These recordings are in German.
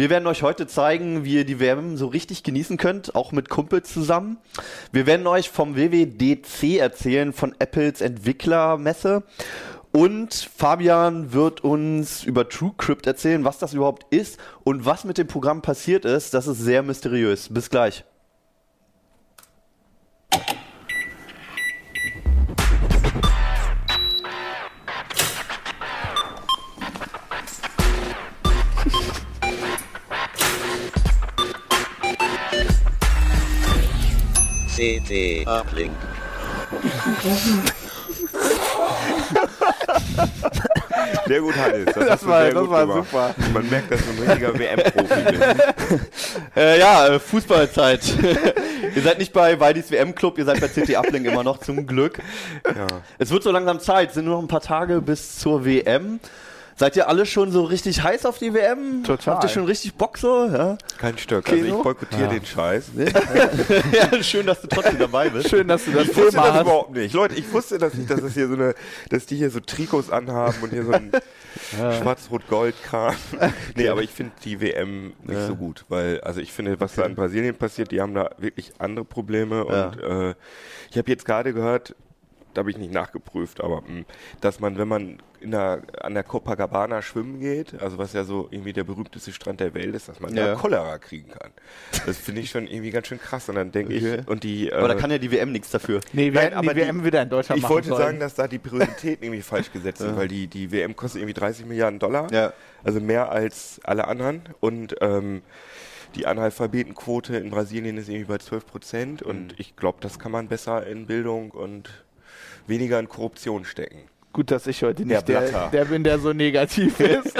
Wir werden euch heute zeigen, wie ihr die WM so richtig genießen könnt, auch mit Kumpels zusammen. Wir werden euch vom WWDC erzählen, von Apples Entwicklermesse. Und Fabian wird uns über TrueCrypt erzählen, was das überhaupt ist und was mit dem Programm passiert ist. Das ist sehr mysteriös. Bis gleich. CT Uplink. Sehr gut, Hannes. Das, Das war- das war gemacht. super. Man merkt, dass du ein richtiger WM-Profi bist. Äh, ja, äh, Fußballzeit. ihr seid nicht bei Weidis WM-Club, ihr seid bei CT Uplink immer noch, zum Glück. Ja. Es wird so langsam Zeit, es sind nur noch ein paar Tage bis zur WM. Seid ihr alle schon so richtig heiß auf die WM? Total. Habt ihr schon richtig Bock so? Ja, Kein Stück. Also Keno? ich boykottiere den Scheiß. ja schön, dass du trotzdem dabei bist. Schön, dass du das Ich wusste Thema das hast. überhaupt nicht. Leute, ich wusste das nicht, dass es hier so eine, dass die hier so Trikots anhaben und hier so ein Schwarz-Rot-Gold-Kram. Nee, aber ich finde die WM nicht so gut, weil, also ich finde, was da in Brasilien passiert, die haben da wirklich andere Probleme Ja. und äh, ich habe jetzt gerade gehört, da habe ich nicht nachgeprüft, aber mh, dass man, wenn man in der, an der Copacabana schwimmen geht, also was ja so irgendwie der berühmteste Strand der Welt ist, dass man Ja. da Cholera kriegen kann. Das finde ich schon irgendwie ganz schön krass. Und dann denke Okay. ich, und die. Aber da äh, kann ja die WM nichts dafür. Nee, wir Nein, aber die- WM wieder in Deutschland ich machen wollte sollen. sagen, dass da die Prioritäten irgendwie falsch gesetzt sind, weil die, die WM kostet irgendwie 30 Milliarden Dollar. Ja. Also mehr als alle anderen. Und ähm, die Analphabetenquote in Brasilien ist irgendwie bei 12 Prozent. Mhm. Und ich glaube, das kann man besser in Bildung und weniger in Korruption stecken. Gut, dass ich heute Der nicht der, Blatter. der bin, der so negativ ist.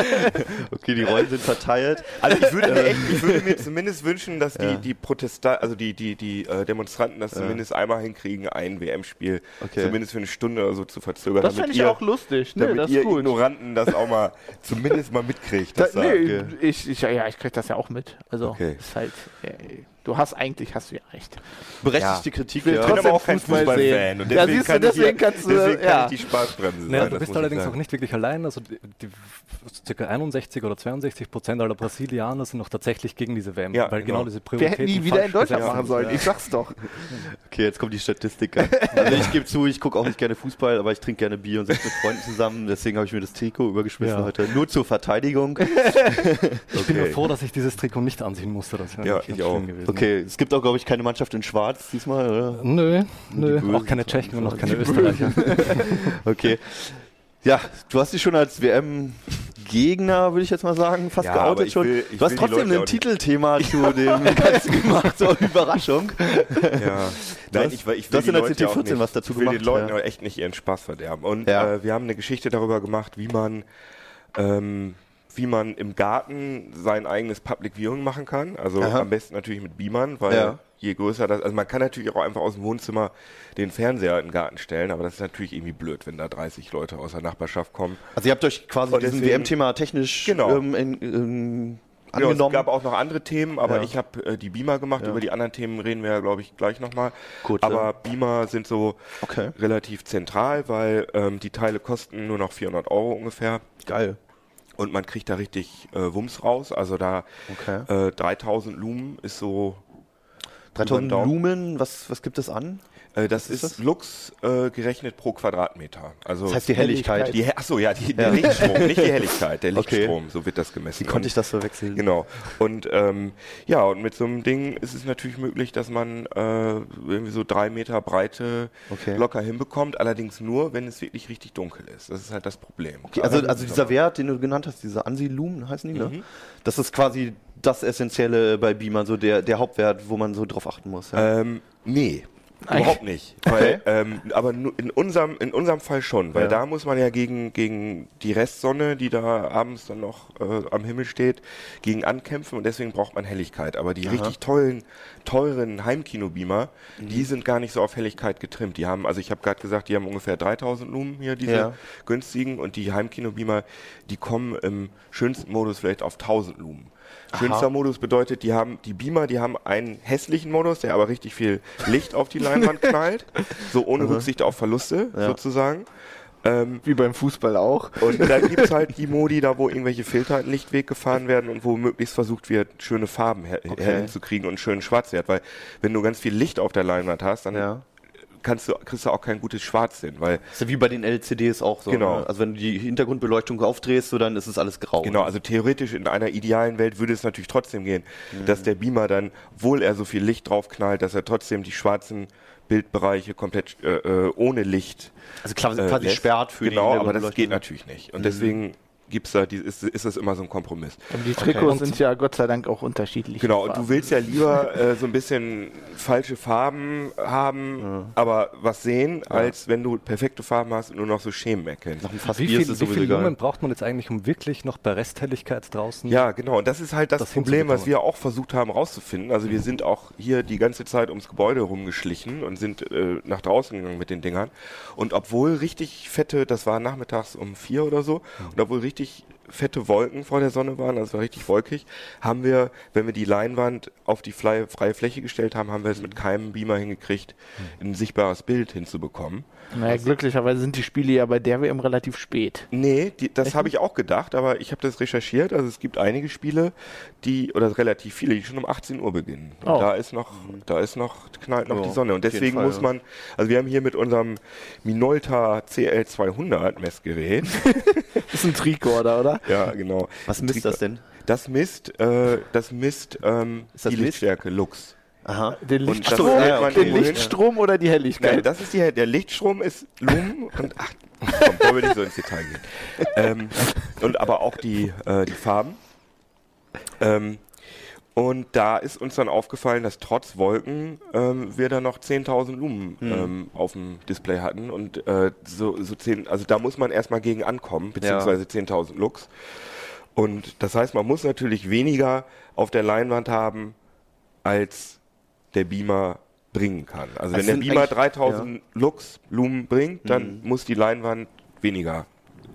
Okay, die Rollen sind verteilt. Also ich würde mir, echt, ich würde mir zumindest wünschen, dass die, Ja. die Protesta also die, die, die äh, Demonstranten das zumindest einmal hinkriegen, ein WM-Spiel Okay. zumindest für eine Stunde oder so zu verzögern. Das fände ich ihr- auch lustig. Ne, damit das ihr gut. Ignoranten das auch mal zumindest mal mitkriegt. Da, nee, ich, ich, ja, ich krieg das ja auch mit. Also, Okay. ist halt, ja, du hast eigentlich, hast du ja recht. Berechtigte Kritik, will ja. Ich bin aber auch kein Fußball Fußballfan sehen. und Ja, deswegen, siehst du, kann, ich deswegen hier, kannst du, deswegen ja. kann ich die Spaßbremse Naja, sein. du bist ich allerdings auch nicht wirklich allein. Also die, die ca. 61 oder 62 Prozent aller Brasilianer sind noch tatsächlich gegen diese WM, Ja, weil genau, genau. diese Wir Prioritäten hätten nie wieder in Deutschland machen sollen. Ja. Ich sag's doch. Okay, jetzt kommt die Statistik. Also ich gebe zu, ich gucke auch nicht gerne Fußball, aber ich trinke gerne Bier und sitze mit Freunden zusammen. Deswegen habe ich mir das Trikot übergeschmissen Ja. heute. Nur zur Verteidigung. Ich bin nur Okay. froh, dass ich dieses Trikot nicht anziehen musste. Das wäre Ja, nicht ich auch. schlimm gewesen. Okay, es gibt auch, glaube ich, keine Mannschaft in Schwarz diesmal, oder? Nö, nö, auch keine Tschechen und auch keine Österreicher. Okay. Ja, du hast dich schon als WM-Gegner, würde ich jetzt mal sagen, fast Ja, aber geoutet ich schon. will- ich du hast trotzdem ein Titelthema zu dem Ganzen gemacht, so Überraschung. Ja. Nein, hast- ich, will- ich du hast die in der Leute auch CT14 nicht, was dazu ich will gemacht, den Leuten ja. aber echt nicht ihren Spaß verderben. Und Ja. äh, wir haben eine Geschichte darüber gemacht, wie man ähm, wie man im Garten sein eigenes Public Viewing machen kann. Also Aha. am besten natürlich mit Beamern, weil Ja. je größer das, also man kann natürlich auch einfach aus dem Wohnzimmer den Fernseher in den Garten stellen, aber das ist natürlich irgendwie blöd, wenn da 30 Leute aus der Nachbarschaft kommen. Also ihr habt euch quasi Und diesem WM-Thema technisch Genau. ähm, in, ähm, Genau, es angenommen. gab auch noch andere Themen, aber Ja. ich habe äh, die Beamer gemacht. Ja. Über die anderen Themen reden wir ja, glaube ich, gleich nochmal. Gut, aber ja. Beamer sind so Okay. relativ zentral, weil ähm, die Teile kosten nur noch 400 Euro ungefähr. Geil. Und man kriegt da richtig äh, Wumms raus. Also da Okay. äh, 3000 Lumen ist so. 3000 über den Daumen. Lumen, was, was gibt es an? Äh, das ist ist, das? Lux äh, gerechnet pro Quadratmeter. Also Das heißt die Helligkeit. die, achso, ja, die, der Lichtstrom, nicht die Helligkeit, der Okay. Lichtstrom, so wird das gemessen. Wie konnte ich das verwechseln? Genau. Und ähm, ja, und mit so einem Ding ist es natürlich möglich, dass man äh, irgendwie so drei Meter Breite Okay. locker hinbekommt. Allerdings nur, wenn es wirklich richtig dunkel ist. Das ist halt das Problem. Okay, also, also dieser Wert, den du genannt hast, diese Ansi-Lumen heißen die, ne? Mhm. Das ist quasi das Essentielle bei Beamer, so der, der Hauptwert, wo man so drauf achten muss. Ja. Ähm, nee. Überhaupt nicht. Weil, ähm, aber in unserem, in unserem Fall schon, weil Ja. da muss man ja gegen, gegen die Restsonne, die da abends dann noch äh, am Himmel steht, gegen ankämpfen und deswegen braucht man Helligkeit. Aber die richtig tollen, teuren Heimkinobeamer, Mhm. die sind gar nicht so auf Helligkeit getrimmt. Die haben, also ich habe gerade gesagt, die haben ungefähr 3000 Lumen hier, diese Ja. günstigen und die Heimkinobeamer, die kommen im schönsten Modus vielleicht auf 1000 Lumen. Schönster Modus bedeutet, die haben die Beamer, die haben einen hässlichen Modus, der aber richtig viel Licht auf die Leinwand knallt, so ohne Rücksicht auf Verluste Ja. sozusagen. Ähm, Wie beim Fußball auch. und dann gibt's halt die Modi, da wo irgendwelche Filter in Lichtweg gefahren werden und wo möglichst versucht wird, schöne Farben her Okay. hinzukriegen und einen schönen Schwarzwert. Weil wenn du ganz viel Licht auf der Leinwand hast, dann Ja. Kannst du, kriegst du auch kein gutes Schwarz hin. Weil, ist ja wie bei den LCDs auch so. Genau. Ne? Also wenn du die Hintergrundbeleuchtung aufdrehst, so dann ist es alles grau. genau, also theoretisch in einer idealen Welt würde es natürlich trotzdem gehen, Mhm. dass der Beamer dann, obwohl er so viel Licht draufknallt, dass er trotzdem die schwarzen Bildbereiche komplett äh, äh, ohne Licht Also quasi, äh, quasi lässt. sperrt für Genau, die aber das geht natürlich nicht. Und deswegen gibt's da, die, ist, ist das immer so ein Kompromiss. Und die Trikots sind ja Gott sei Dank auch unterschiedlich. Genau, und du willst ja lieber äh, so ein bisschen falsche Farben haben, aber was sehen, als wenn du perfekte Farben hast und nur noch so Schemen erkennst. Wie viel, wie viel egal. Lumen braucht man jetzt eigentlich, um wirklich noch bei Resthelligkeit draußen? Ja, genau. Und das ist halt das, Das Problem, was wir auch versucht haben rauszufinden. Also wir sind auch hier die ganze Zeit ums Gebäude rumgeschlichen und sind äh, nach draußen gegangen mit den Dingern. Und obwohl richtig fette, das war nachmittags um vier oder so, und obwohl richtig richtig fette Wolken vor der Sonne waren, also es war richtig wolkig, haben wir, wenn wir die Leinwand auf die freie, freie Fläche gestellt haben, haben wir es mit keinem Beamer hingekriegt, ein sichtbares Bild hinzubekommen. Naja, glücklicherweise sind die Spiele ja bei der WM relativ spät. Nee, die, das habe ich auch gedacht, aber ich habe das recherchiert. Also es gibt einige Spiele, die, oder relativ viele, die schon um 18 Uhr beginnen. Und Oh. Da ist noch, da ist noch, knallt noch Ja, die Sonne. Und deswegen Fall, muss man, also wir haben hier mit unserem Minolta CL200 Messgerät, Das ist ein Tricorder, oder? Ja genau. Was misst das denn? Das misst, äh, das misst ähm, Ist das die Mist? Lichtstärke Lux. Aha. Den Lichtstrom, stellt man den. Lichtstrom oder die Helligkeit? Nein, das ist die, der Lichtstrom ist Lumen und ach, komm, wollen wir nicht so ins Detail gehen. Ähm, und aber auch die, äh, die Farben. Ähm, und da ist uns dann aufgefallen, dass trotz Wolken ähm, wir da noch 10.000 Lumen ähm, auf dem Display hatten und äh, so, so 10, also da muss man erstmal gegen ankommen, beziehungsweise 10.000 Lux. Und das heißt, man muss natürlich weniger auf der Leinwand haben, als der Beamer bringen kann. Also, Also wenn der Beamer eigentlich- 3000 Lux Lumen bringt, dann muss die Leinwand weniger,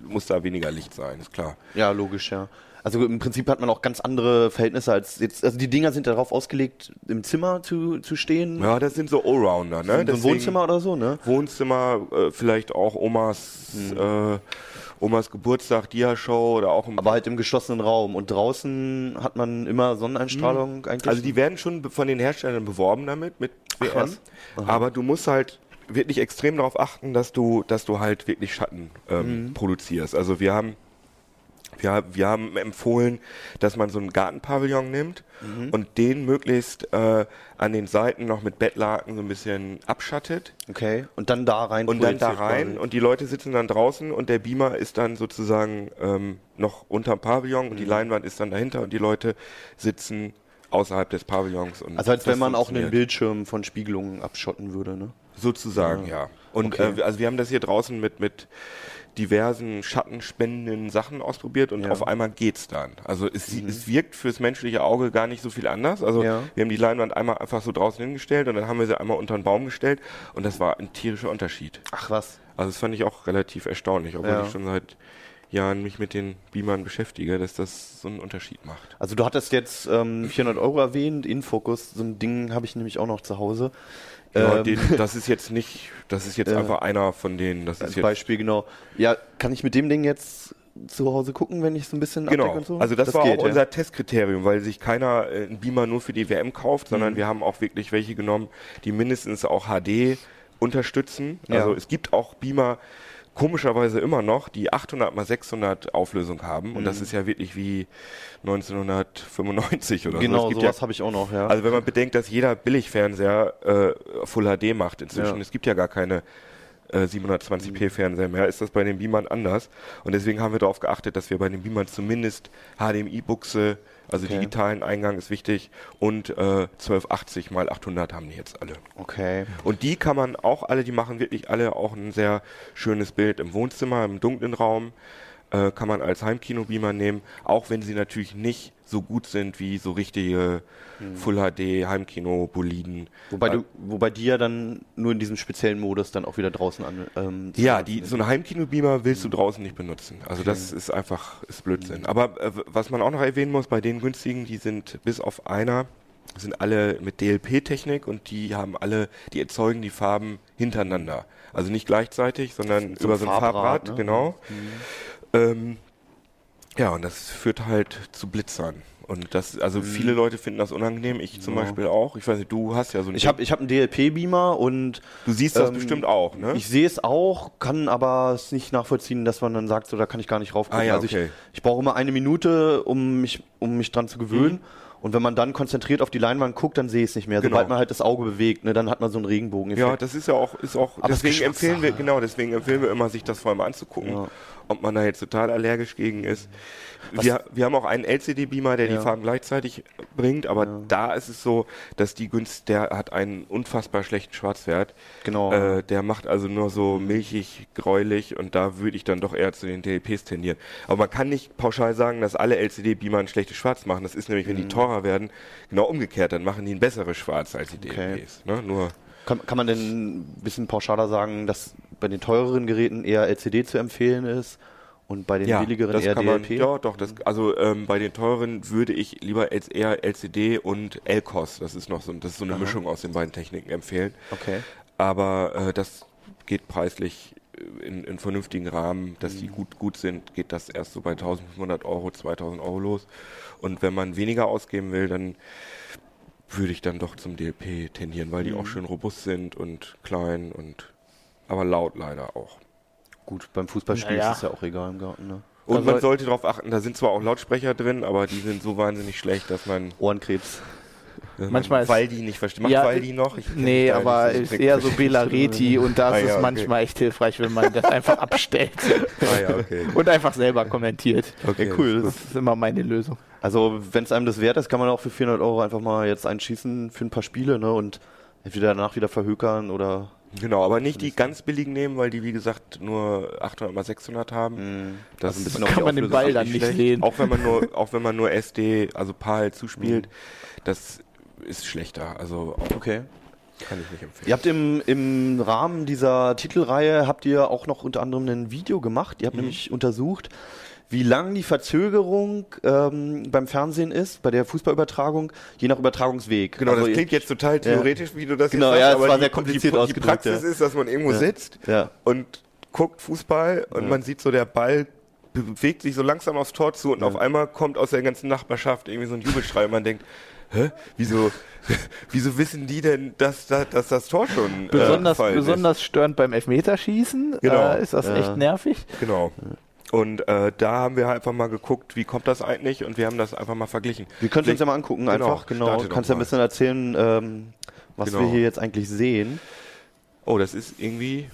muss da weniger Licht sein, ist klar. Ja, logisch, ja. Also im Prinzip hat man auch ganz andere Verhältnisse als jetzt. Also die Dinger sind darauf ausgelegt, im Zimmer zu, zu stehen. Ja, das sind so Allrounder, ne? so ein Wohnzimmer oder so, ne? Wohnzimmer, äh, vielleicht auch Omas, äh, Omas Geburtstag, Dia-Show oder auch im Aber halt im geschlossenen Raum. Und draußen hat man immer Sonneneinstrahlung eigentlich. Also die werden schon von den Herstellern beworben damit, mit WM. Aber du musst halt wirklich extrem darauf achten, dass du, dass du halt wirklich Schatten ähm, produzierst. Also wir haben wir, wir haben empfohlen, dass man so einen Gartenpavillon nimmt und den möglichst äh, an den Seiten noch mit Bettlaken so ein bisschen abschattet okay. Und dann da rein. und dann da rein quasi. und die Leute sitzen dann draußen und der Beamer ist dann sozusagen ähm, noch unterm Pavillon Mhm. und die Leinwand ist dann dahinter und die Leute sitzen außerhalb des Pavillons. Und Also als wenn man auch einen. Bildschirm von Spiegelungen abschotten würde, ne? Sozusagen, ja. Und Okay. äh, also wir haben das hier draußen mit, mit diversen schattenspendenden Sachen ausprobiert und Ja. auf einmal geht's dann. Also es, es wirkt fürs menschliche Auge gar nicht so viel anders. Also Ja. wir haben die Leinwand einmal einfach so draußen hingestellt und dann haben wir sie einmal unter einen Baum gestellt und das war ein tierischer Unterschied. Ach was. Also das fand ich auch relativ erstaunlich, obwohl Ja. ich schon seit Jahren mich mit den Beamern beschäftige, dass das so einen Unterschied macht. Also du hattest jetzt ähm, 400 Euro erwähnt, Infocus, so ein Ding habe ich nämlich auch noch zu Hause. Ja, Ähm, den, das ist jetzt nicht, das ist jetzt Ja. einfach einer von denen. Das ist Beispiel, genau. Ja, kann ich mit dem Ding jetzt zu Hause gucken, wenn ich so ein bisschen Genau, abdecke und so? also das, war geht, auch ja. unser Testkriterium, weil sich keiner äh, einen Beamer nur für die WM kauft, sondern Mhm. wir haben auch wirklich welche genommen, die mindestens auch HD unterstützen. Ja. Also es gibt auch Beamer, komischerweise immer noch, die 800 mal 600 Auflösung haben und das ist ja wirklich wie 1995 oder so. Mhm. Genau, Es gibt sowas ja, habe ich auch noch, ja. also wenn man bedenkt, dass jeder Billigfernseher äh, Full HD macht inzwischen, Ja. es gibt ja gar keine äh, 720p Fernseher mehr, ist das bei den Beamern anders. Und deswegen haben wir darauf geachtet, dass wir bei den Beamern zumindest HDMI-Buchse, also Okay. digitalen Eingang ist wichtig und äh, 1280 mal 800 haben die jetzt alle. okay. Und die kann man auch alle, die machen wirklich alle auch ein sehr schönes Bild im Wohnzimmer, im dunklen Raum. Äh, kann man als Heimkino-Beamer nehmen, auch wenn sie natürlich nicht so gut sind wie so richtige Full HD Heimkino-Boliden. Wobei Weil- du, wobei die ja dann nur in diesem speziellen Modus dann auch wieder draußen an. Ähm, Ja, die, so eine Heimkino-Beamer willst du draußen nicht benutzen. Also das ist einfach ist Blödsinn. Aber äh, was man auch noch erwähnen muss, bei den günstigen, die sind bis auf einer, sind alle mit DLP-Technik und die haben alle, die erzeugen die Farben hintereinander. Also nicht gleichzeitig, sondern So über so ein Farbrad, Farbrad, ne? genau. Ähm, ja, und das führt halt zu Blitzern. Und das, also viele Leute finden das unangenehm, ich zum Ja. Beispiel auch. Ich weiß nicht, du hast ja so ein Ich habe ich hab einen DLP-Beamer und Du siehst das ähm, bestimmt auch, ne? ich sehe es auch, kann aber es nicht nachvollziehen, dass man dann sagt, so da kann ich gar nicht raufgucken. Ah ja, also okay. ich, ich brauche immer eine Minute, um mich, um mich dran zu gewöhnen. Und wenn man dann konzentriert auf die Leinwand guckt, dann sehe ich es nicht mehr. Genau. Sobald man halt das Auge bewegt, ne, dann hat man so einen Regenbogen. Ja, das ist ja auch, ist auch, Aber deswegen empfehlen wir, Geschmackssache. genau, deswegen empfehlen wir immer, sich das vor allem anzugucken, Ja. Ob man da jetzt total allergisch gegen ist. Wir, wir haben auch einen LCD-Beamer, der Ja. die Farben gleichzeitig bringt, aber Ja. da ist es so, dass die Günst, der hat einen unfassbar schlechten Schwarzwert. Genau. Äh, der macht also nur so milchig, gräulich und da würde ich dann doch eher zu den DLPs tendieren. Aber man kann nicht pauschal sagen, dass alle LCD-Beamer ein schlechtes Schwarz machen. Das ist nämlich, wenn die teurer werden, genau umgekehrt. Dann machen die ein besseres Schwarz als die Okay. DLPs. Ne? Nur Kann, kann man denn ein bisschen pauschaler sagen, dass bei den teureren Geräten eher LCD zu empfehlen ist und bei den billigeren das eher kann man, DLP? Ja, doch. Das, also ähm, bei den teuren würde ich lieber als eher LCD und LCOS, das ist noch so, das ist so eine Mischung aus den beiden Techniken empfehlen. Okay. Aber äh, das geht preislich äh, in, in vernünftigen Rahmen, dass Mhm. die gut gut sind, geht das erst so bei 1500 Euro, 2000 Euro los. Und wenn man weniger ausgeben will, dann würde ich dann doch zum DLP tendieren, weil die Mhm. auch schön robust sind und klein und aber laut leider auch. Gut, beim Fußballspiel Naja. ist es ja auch egal im Garten, ne? Und Also- man sollte darauf achten, da sind zwar auch Lautsprecher drin, aber die sind so wahnsinnig schlecht, dass man Ohrenkrebs. Manchmal man ist- Waldi nicht versteht. Macht Ja, Waldi noch? Ich Nee, aber ist eher so. Belareti und da Ah, ist ja, es okay. manchmal echt hilfreich, wenn man das einfach abstellt Ah ja, okay. und einfach selber kommentiert. okay. Cool. Das ist immer meine Lösung. Also, wenn es einem das wert ist, kann man auch für 400 Euro einfach mal jetzt einschießen für ein paar Spiele, ne? Und entweder danach wieder verhökern oder. Genau, aber nicht die ganz billigen nehmen, weil die, wie gesagt, nur 800 mal 600 haben. Mh, Das also ein ist- bisschen auf Kann man den Ball dann nicht schlecht. sehen. Auch wenn man nur, auch wenn man nur SD, also PAL zuspielt, Mhm. das ist schlechter. Also Okay. kann ich nicht empfehlen. Ihr habt im, im Rahmen dieser Titelreihe habt ihr auch noch unter anderem ein Video gemacht. Mhm. Ihr habt nämlich untersucht, wie lang die Verzögerung ähm, beim Fernsehen ist, bei der Fußballübertragung, je nach Übertragungsweg. Genau, Also das klingt jetzt total theoretisch, wie du das Genau, jetzt ja, sagst, es war aber sehr die, kompliziert die, die Praxis ja. ist, dass man irgendwo Ja. sitzt Ja. und guckt Fußball und man sieht so, der Ball bewegt sich so langsam aufs Tor zu und auf einmal kommt aus der ganzen Nachbarschaft irgendwie so ein Jubelschrei und man denkt, hä, wieso, wieso wissen die denn, dass, dass, dass das Tor schon äh, Besonders, ist? besonders störend beim Elfmeterschießen Genau. äh, ist das Ja. echt nervig. Genau. Und äh, da haben wir einfach mal geguckt, wie kommt das eigentlich und wir haben das einfach mal verglichen. Wir können es uns ja mal angucken, Genau, einfach. Genau. doch Kannst ja ein bisschen erzählen, ähm, was Genau. wir hier jetzt eigentlich sehen. Oh, das ist irgendwie.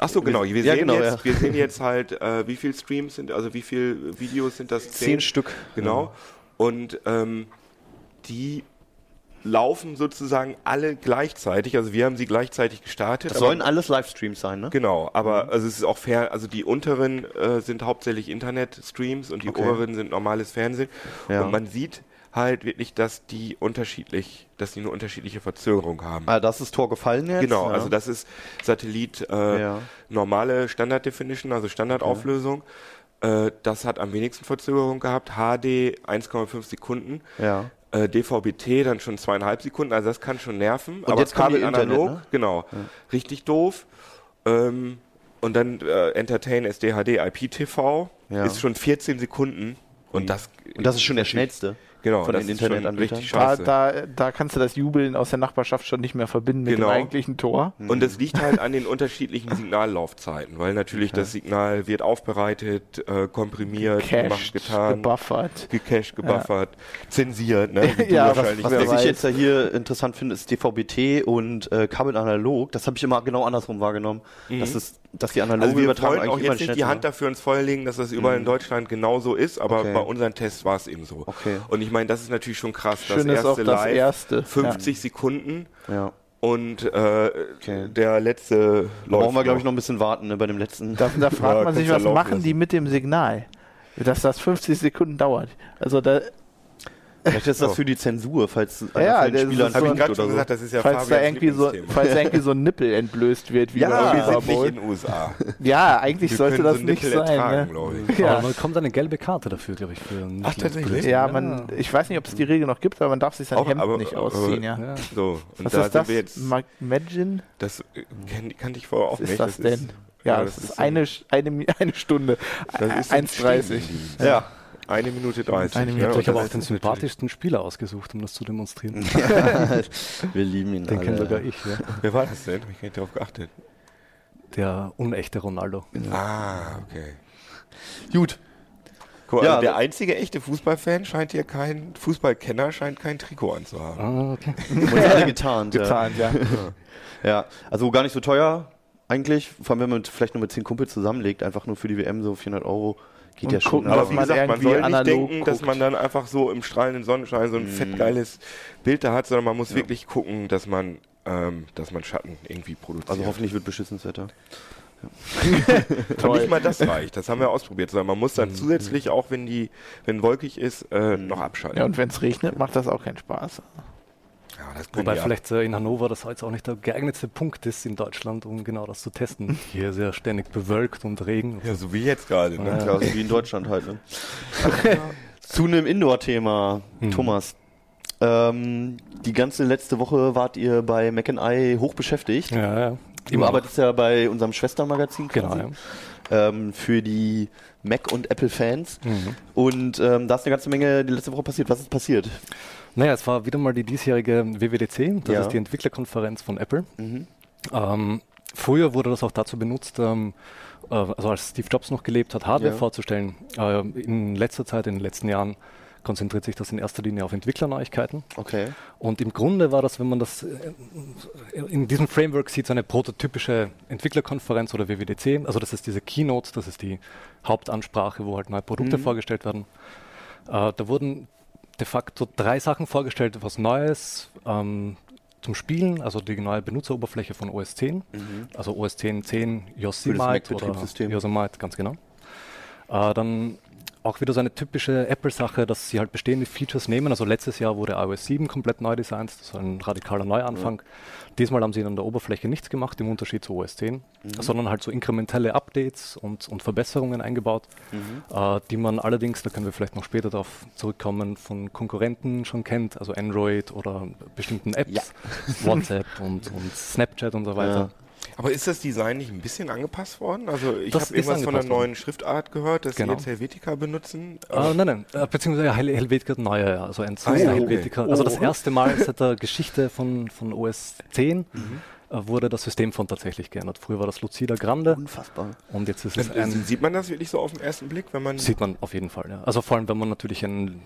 Ach so, genau. Wir Ja, sehen, genau, jetzt, ja. wir sehen jetzt halt, äh, wie viel Streams sind, also wie viel Videos sind das? Zehn Stück. Genau. Und ähm, die laufen sozusagen alle gleichzeitig. Also wir haben sie gleichzeitig gestartet. Das sollen alles Livestreams sein, ne? Genau, aber also es ist auch fair, also die unteren äh, sind hauptsächlich Internetstreams und die Okay. oberen sind normales Fernsehen. Ja. Und man sieht halt wirklich, dass die unterschiedlich, dass die eine unterschiedliche Verzögerung haben. Ah, das ist Tor gefallen jetzt? Genau, ja. also das ist Satellit äh, Ja. normale Standard Definition, also Standardauflösung. Äh, das hat am wenigsten Verzögerung gehabt. HD 1,5 Sekunden. Ja. Äh, DVB-T dann schon zweieinhalb Sekunden, also das kann schon nerven. Und jetzt kommt die Kabel analog, Internet, ne? genau. Richtig doof. Ähm, und dann äh, Entertain SD HD IPTV Ja. ist schon 14 Sekunden. Und das, Und das ist schon der schnellste. Genau, von das den Internetanbietern. richtig Da, scheiße. da, da kannst du das Jubeln aus der Nachbarschaft schon nicht mehr verbinden mit Genau. dem eigentlichen Tor. Und das liegt halt an den unterschiedlichen Signallaufzeiten, weil natürlich das Signal wird aufbereitet, äh, komprimiert, gemacht, Cached, getan, gebuffert. gecached, gebuffert, zensiert, ne? Ja, was- Was, was ich jetzt ja hier interessant finde, ist DVB-T und äh, Kabelanalog. Das habe ich immer genau andersrum wahrgenommen. Das ist, dass die analoge Also wir Übertragung wollen auch jetzt nicht die Hand dafür ins Feuer legen, dass das überall in Deutschland genauso ist, aber Okay. bei unseren Tests war es eben so. Okay. Und ich meine, das ist natürlich schon krass. Schön das ist auch erste das Live, erste, 50 Sekunden war. Ja. und äh, Okay. der letzte Da läuft brauchen wir, glaube ich, noch ein bisschen warten ne, bei dem letzten. Da, da fragt Ja, man sich, ja was machen lassen. die mit dem Signal? Dass das 50 Sekunden dauert. Also da, Vielleicht ist das So. für die Zensur, falls einer Ja, von den der- Spielern das Habe ich so- gerade schon so. gesagt, das ist ja falls, da irgendwie so, falls da irgendwie so ein Nippel entblößt wird, wie Ja, beim wir sind nicht in den USA. Ja, eigentlich Wir sollte das so nicht Nippel sein. ertragen, ne? glaube ich. Ja. Aber man bekommt eine gelbe Karte dafür, glaube ich. Für Ach, tatsächlich? Ja, man, ich weiß nicht, ob es die Regel noch gibt, aber man darf sich sein Auch, Hemd aber- nicht ausziehen, ja. Ja. So, und Was da ist das? wir jetzt. Ma- Imagine? Das äh, kenn, kannte ich vorher auch Was ist nicht. das denn? Ja, das, ist eine, Stunde. das ist so ein 1,30. Stehdienst. Ja. Eine Minute 30. Eine ja, Minute. und Ich habe auch den sympathischsten Spieler ausgesucht, um das zu demonstrieren. Wir lieben ihn Den alle. kenne sogar ich, ja. Wer war das denn? Ich gar nicht darauf geachtet. Der unechte Ronaldo. Ah, okay. Gut. Guck, Ja, also der einzige echte Fußballfan scheint hier kein, Fußballkenner scheint kein Trikot anzuhaben. Ah, okay. Und alle getarnt. Ja. Getarnt, ja. ja. Also gar nicht so teuer eigentlich. Vor allem, wenn man mit, vielleicht nur mit 10 Kumpels zusammenlegt, einfach nur für die WM so 400 Euro. Geht Und ja schon. gucken, Aber dass wie man gesagt, man soll nicht denken, dass guckt. man dann einfach so im strahlenden Sonnenschein so ein Mm. fettgeiles Bild da hat, sondern man muss wirklich gucken, dass man, ähm, dass man Schatten irgendwie produziert. also hoffentlich wird beschissenes Wetter. Nicht mal das reicht. Das haben wir ausprobiert. Sondern man muss dann Mhm. zusätzlich, auch wenn die, wenn wolkig ist, äh, noch abschalten. Ja, und wenn es regnet, macht das auch keinen Spaß. Ja, Wobei vielleicht äh, in Hannover das jetzt auch nicht der geeignetste Punkt ist in Deutschland, um genau das zu testen. Hier ist ja ständig bewölkt und Regen. Ja, so wie jetzt gerade. Ne? Ja, also wie in Deutschland halt. Ne? Zu einem Indoor-Thema, Hm. Thomas. Ähm, die ganze letzte Woche wart ihr bei Mac Eye hoch beschäftigt. Ja, ja. Du arbeitest ja bei unserem Schwestermagazin Genau, quasi. ja. ähm, für die Mac- und Apple-Fans. Mhm. Und ähm, da ist eine ganze Menge die letzte Woche passiert. Was ist passiert? Naja, es war wieder mal die diesjährige WWDC, das Ja. ist die Entwicklerkonferenz von Apple. Mhm. Ähm, früher wurde das auch dazu benutzt, ähm, äh, also als Steve Jobs noch gelebt hat, Hardware Ja. vorzustellen. Äh, in letzter Zeit, in den letzten Jahren, konzentriert sich das in erster Linie auf Entwicklerneuigkeiten. Okay. Und im Grunde war das, wenn man das äh, in diesem Framework sieht, so eine prototypische Entwicklerkonferenz oder WWDC. Also das ist diese Keynote, das ist die Hauptansprache, wo halt neue Produkte Mhm. vorgestellt werden. Äh, da wurden de facto drei Sachen vorgestellt, was Neues ähm, zum Spielen, also die neue Benutzeroberfläche von OS 10, also OS 10 10 Für das Yosemite oder. Yosemite, ganz genau. Äh, dann auch wieder so eine typische Apple-Sache, dass sie halt bestehende Features nehmen. Also letztes Jahr wurde iOS 7 komplett neu designt, das war ein radikaler Neuanfang. Diesmal haben sie an der Oberfläche nichts gemacht, im Unterschied zu OS 10, sondern halt so inkrementelle Updates und, und Verbesserungen eingebaut, äh, die man allerdings, da können wir vielleicht noch später darauf zurückkommen, von Konkurrenten schon kennt, also Android oder bestimmten Apps, Ja. WhatsApp und, und Snapchat und so weiter. Ja. Aber ist das Design nicht ein bisschen angepasst worden? Also ich habe irgendwas von der worden. neuen Schriftart gehört, dass Genau. sie jetzt Helvetica benutzen. Äh, nein, nein, äh, beziehungsweise Hel Helvetica neue, ja, also ein Ah, ja, okay. Helvetica. Also das Oh. erste Mal seit der Geschichte von, von OS 10 Mhm. äh, wurde das Systemfont tatsächlich geändert. Früher war das Lucida Grande Unfassbar. und jetzt ist es ein, sieht man das wirklich so auf den ersten Blick, wenn man sieht man auf jeden Fall. Ja. Also vor allem, wenn man natürlich ein.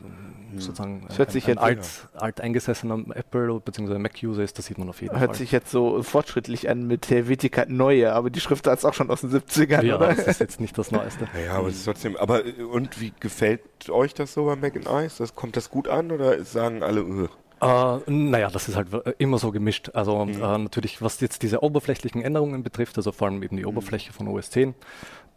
Sozusagen Das hört ein, sich ein jetzt- alt, alt eingesessener Apple bzw. Mac-User ist, das sieht man auf jeden Hört Fall. sich jetzt so fortschrittlich an mit Helvetica Neue, aber die Schriftart ist auch schon aus den 70ern, ja, oder? das ist jetzt nicht das Neueste. Ja, aber es ist trotzdem. Aber äh, und wie gefällt euch das so bei Mac and Ice? Das, kommt das gut an oder sagen alle? Uh, Äh, naja, das ist halt äh, immer so gemischt. Also Mhm. äh, natürlich, was jetzt diese oberflächlichen Änderungen betrifft, also vor allem eben Mhm. die Oberfläche von OS 10,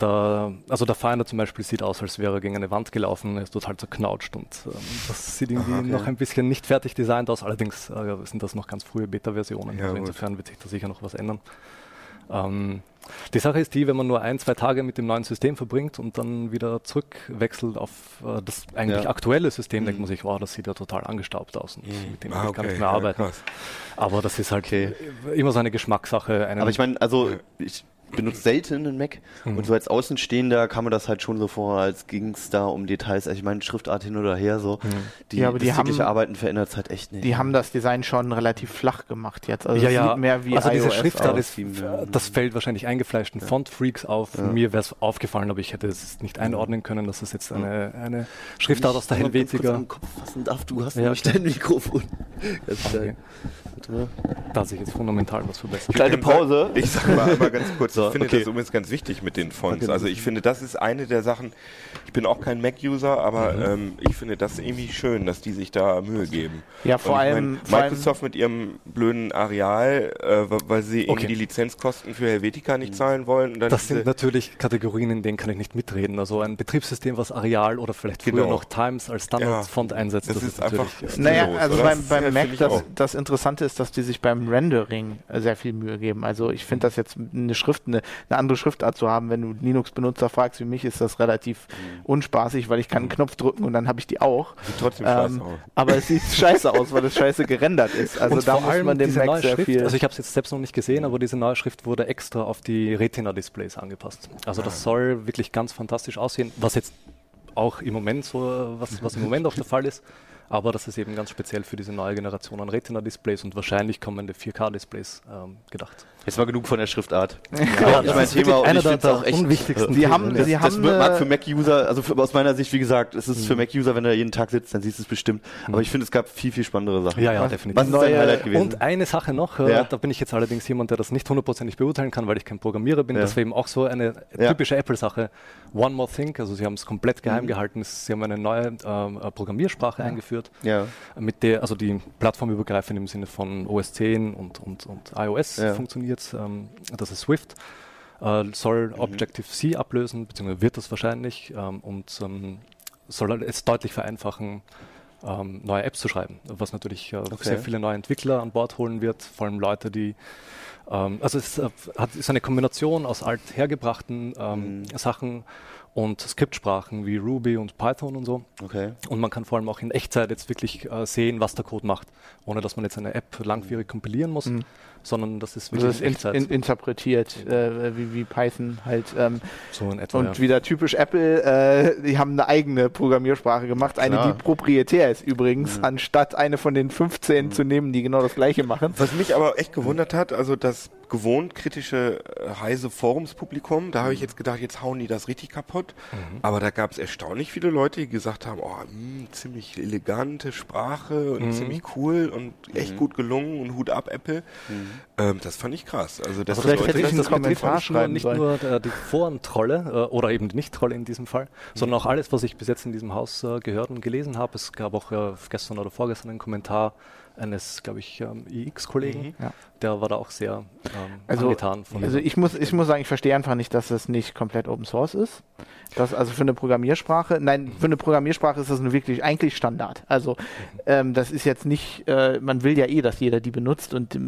da, also der Finder zum Beispiel sieht aus, als wäre er gegen eine Wand gelaufen, er ist total zerknautscht und ähm, das sieht irgendwie Aha, okay. noch ein bisschen nicht fertig designt aus. Allerdings äh, sind das noch ganz frühe Beta-Versionen, Ja, also gut. insofern wird sich da sicher noch was ändern. Ähm, die Sache ist die, wenn man nur ein, zwei Tage mit dem neuen System verbringt und dann wieder zurückwechselt auf äh, das eigentlich Ja. aktuelle System, denkt Mhm. man sich, wow, das sieht ja total angestaubt aus und mit dem ah, ich gar nicht okay, mehr ja, arbeiten. krass. Aber das ist halt Okay. immer so eine Geschmackssache. Aber ich meine, also ich benutze selten einen Mac Mhm. und so als Außenstehender kam mir das halt schon so vor, als ging es da um Details. Also ich meine, Schriftart hin oder her so. Die, Ja, aber die haben- Arbeiten verändert es halt echt nicht. Die haben das Design schon relativ flach gemacht jetzt. Also ja, es ja, sieht mehr wie also diese iOS Schriftart aus. ist, ja. das fällt wahrscheinlich eingefleischten Font-Freaks auf. Mir wäre es aufgefallen, aber ich hätte es nicht einordnen können, dass es jetzt eine, eine Schriftart aus der Wenn ich mal kurz Helvetica am Kopf fassen darf, du hast Ja. nämlich dein Mikrofon. Ganz Okay. Da sich jetzt fundamental was verbessert. Kleine Pause. Ich sag mal einmal ganz kurz, So, ich finde okay. das übrigens ganz wichtig mit den Fonts. Also ich finde, das ist eine der Sachen, ich bin auch kein Mac-User, aber Mhm. ähm, ich finde das irgendwie schön, dass die sich da Mühe geben. Ja, vor allem- mein, vor allem- Microsoft mit ihrem blöden Areal, äh, weil sie irgendwie Okay. die Lizenzkosten für Helvetica nicht zahlen wollen. Und dann Das sind natürlich Kategorien, in denen kann ich nicht mitreden. Also ein Betriebssystem, was Areal oder vielleicht früher Genau. noch Times als Standardfont einsetzt, das ist einfach- natürlich. Ja. Naja, also beim, Das, beim äh, Mac, das, das Interessante ist, dass die sich beim Rendering äh, sehr viel Mühe geben. Also ich finde das jetzt eine Schrift, eine, eine andere Schriftart zu haben, wenn du Linux-Benutzer fragst wie mich, ist das relativ unspaßig, weil ich kann einen Knopf drücken und dann habe ich die auch. Sieht trotzdem scheiße Ähm, aus. aber es sieht scheiße aus, weil es scheiße gerendert ist. Also und da vor muss allem man dem Mac sehr Schrift, viel. also ich habe es jetzt selbst noch nicht gesehen, aber diese neue Schrift wurde extra auf die Retina-Displays angepasst. Also Ah. das soll wirklich ganz fantastisch aussehen, was jetzt auch im Moment so, was, was im Moment auch der Fall ist. Aber das ist eben ganz speziell für diese neue Generation an Retina-Displays und wahrscheinlich kommende 4K-Displays ähm, gedacht. Jetzt mal genug von der Schriftart. Ja, ich das mein ist Thema und einer ich der, der echt, unwichtigsten Sie haben- ja. Sie das haben wird, mag für Mac-User, also für, aus meiner Sicht, wie gesagt, es ist für Mac-User, wenn er jeden Tag sitzt, dann siehst du es bestimmt. Aber ich finde, es gab viel, viel spannendere Sachen. ja, ja, Was- definitiv. Was ist dein Highlight gewesen? Und eine Sache noch, äh, Ja. da bin ich jetzt allerdings jemand, der das nicht hundertprozentig beurteilen kann, weil ich kein Programmierer bin. Ja. Das war eben auch so eine Ja. typische Apple-Sache. One More Thing, also sie haben es komplett geheim Mhm. gehalten. Sie haben eine neue ähm, äh, Programmiersprache eingeführt, ja. mit der, also die plattformübergreifend im Sinne von OS 10 und, und, und iOS Ja. Funktioniert. Ähm, das ist Swift. Äh, soll Mhm. Objective-C ablösen, beziehungsweise wird das wahrscheinlich ähm, und ähm, soll es deutlich vereinfachen, ähm, neue Apps zu schreiben, was natürlich äh, sehr viele neue Entwickler an Bord holen wird, vor allem Leute, die ähm, also es äh, hat, ist eine Kombination aus althergebrachten ähm, Sachen und Skriptsprachen wie Ruby und Python und so. Okay. Und man kann vor allem auch in Echtzeit jetzt wirklich äh, sehen, was der Code macht, ohne dass man jetzt eine App langwierig kompilieren muss, Mhm. sondern das ist also wirklich das ist in Echtzeit. in, interpretiert, äh, wie, wie Python halt. Ähm, so in etwa. und ja. wieder typisch Apple, äh, die haben eine eigene Programmiersprache gemacht, eine, Klar. die proprietär ist übrigens, anstatt eine von den 15 zu nehmen, die genau das gleiche machen. Was mich aber echt gewundert hat, also das gewohnt kritische äh, heise Forumspublikum, da habe ich jetzt gedacht, jetzt hauen die das richtig kaputt. Aber da gab es erstaunlich viele Leute, die gesagt haben, oh, mh, ziemlich elegante Sprache und ziemlich cool und echt gut gelungen und Hut ab Apple. Ähm, das fand ich krass. Also das Vielleicht das, hätte ich das, Kommentar nicht nur, schreiben nicht nur äh, die Forentrolle äh, oder eben die Nicht-Trolle in diesem Fall, sondern auch alles, was ich bis jetzt in diesem Haus äh, gehört und gelesen habe. Es gab auch äh, gestern oder vorgestern einen Kommentar eines, glaube ich, ähm, IX-Kollegen, Ja. der war da auch sehr ähm, Also, angetan von also ich muss, ich muss sagen, ich verstehe einfach nicht, dass es nicht komplett Open Source ist. Das, also für eine Programmiersprache, nein, für eine Programmiersprache ist das nur wirklich eigentlich Standard. Also ähm, das ist jetzt nicht, äh, man will ja eh, dass jeder die benutzt und äh,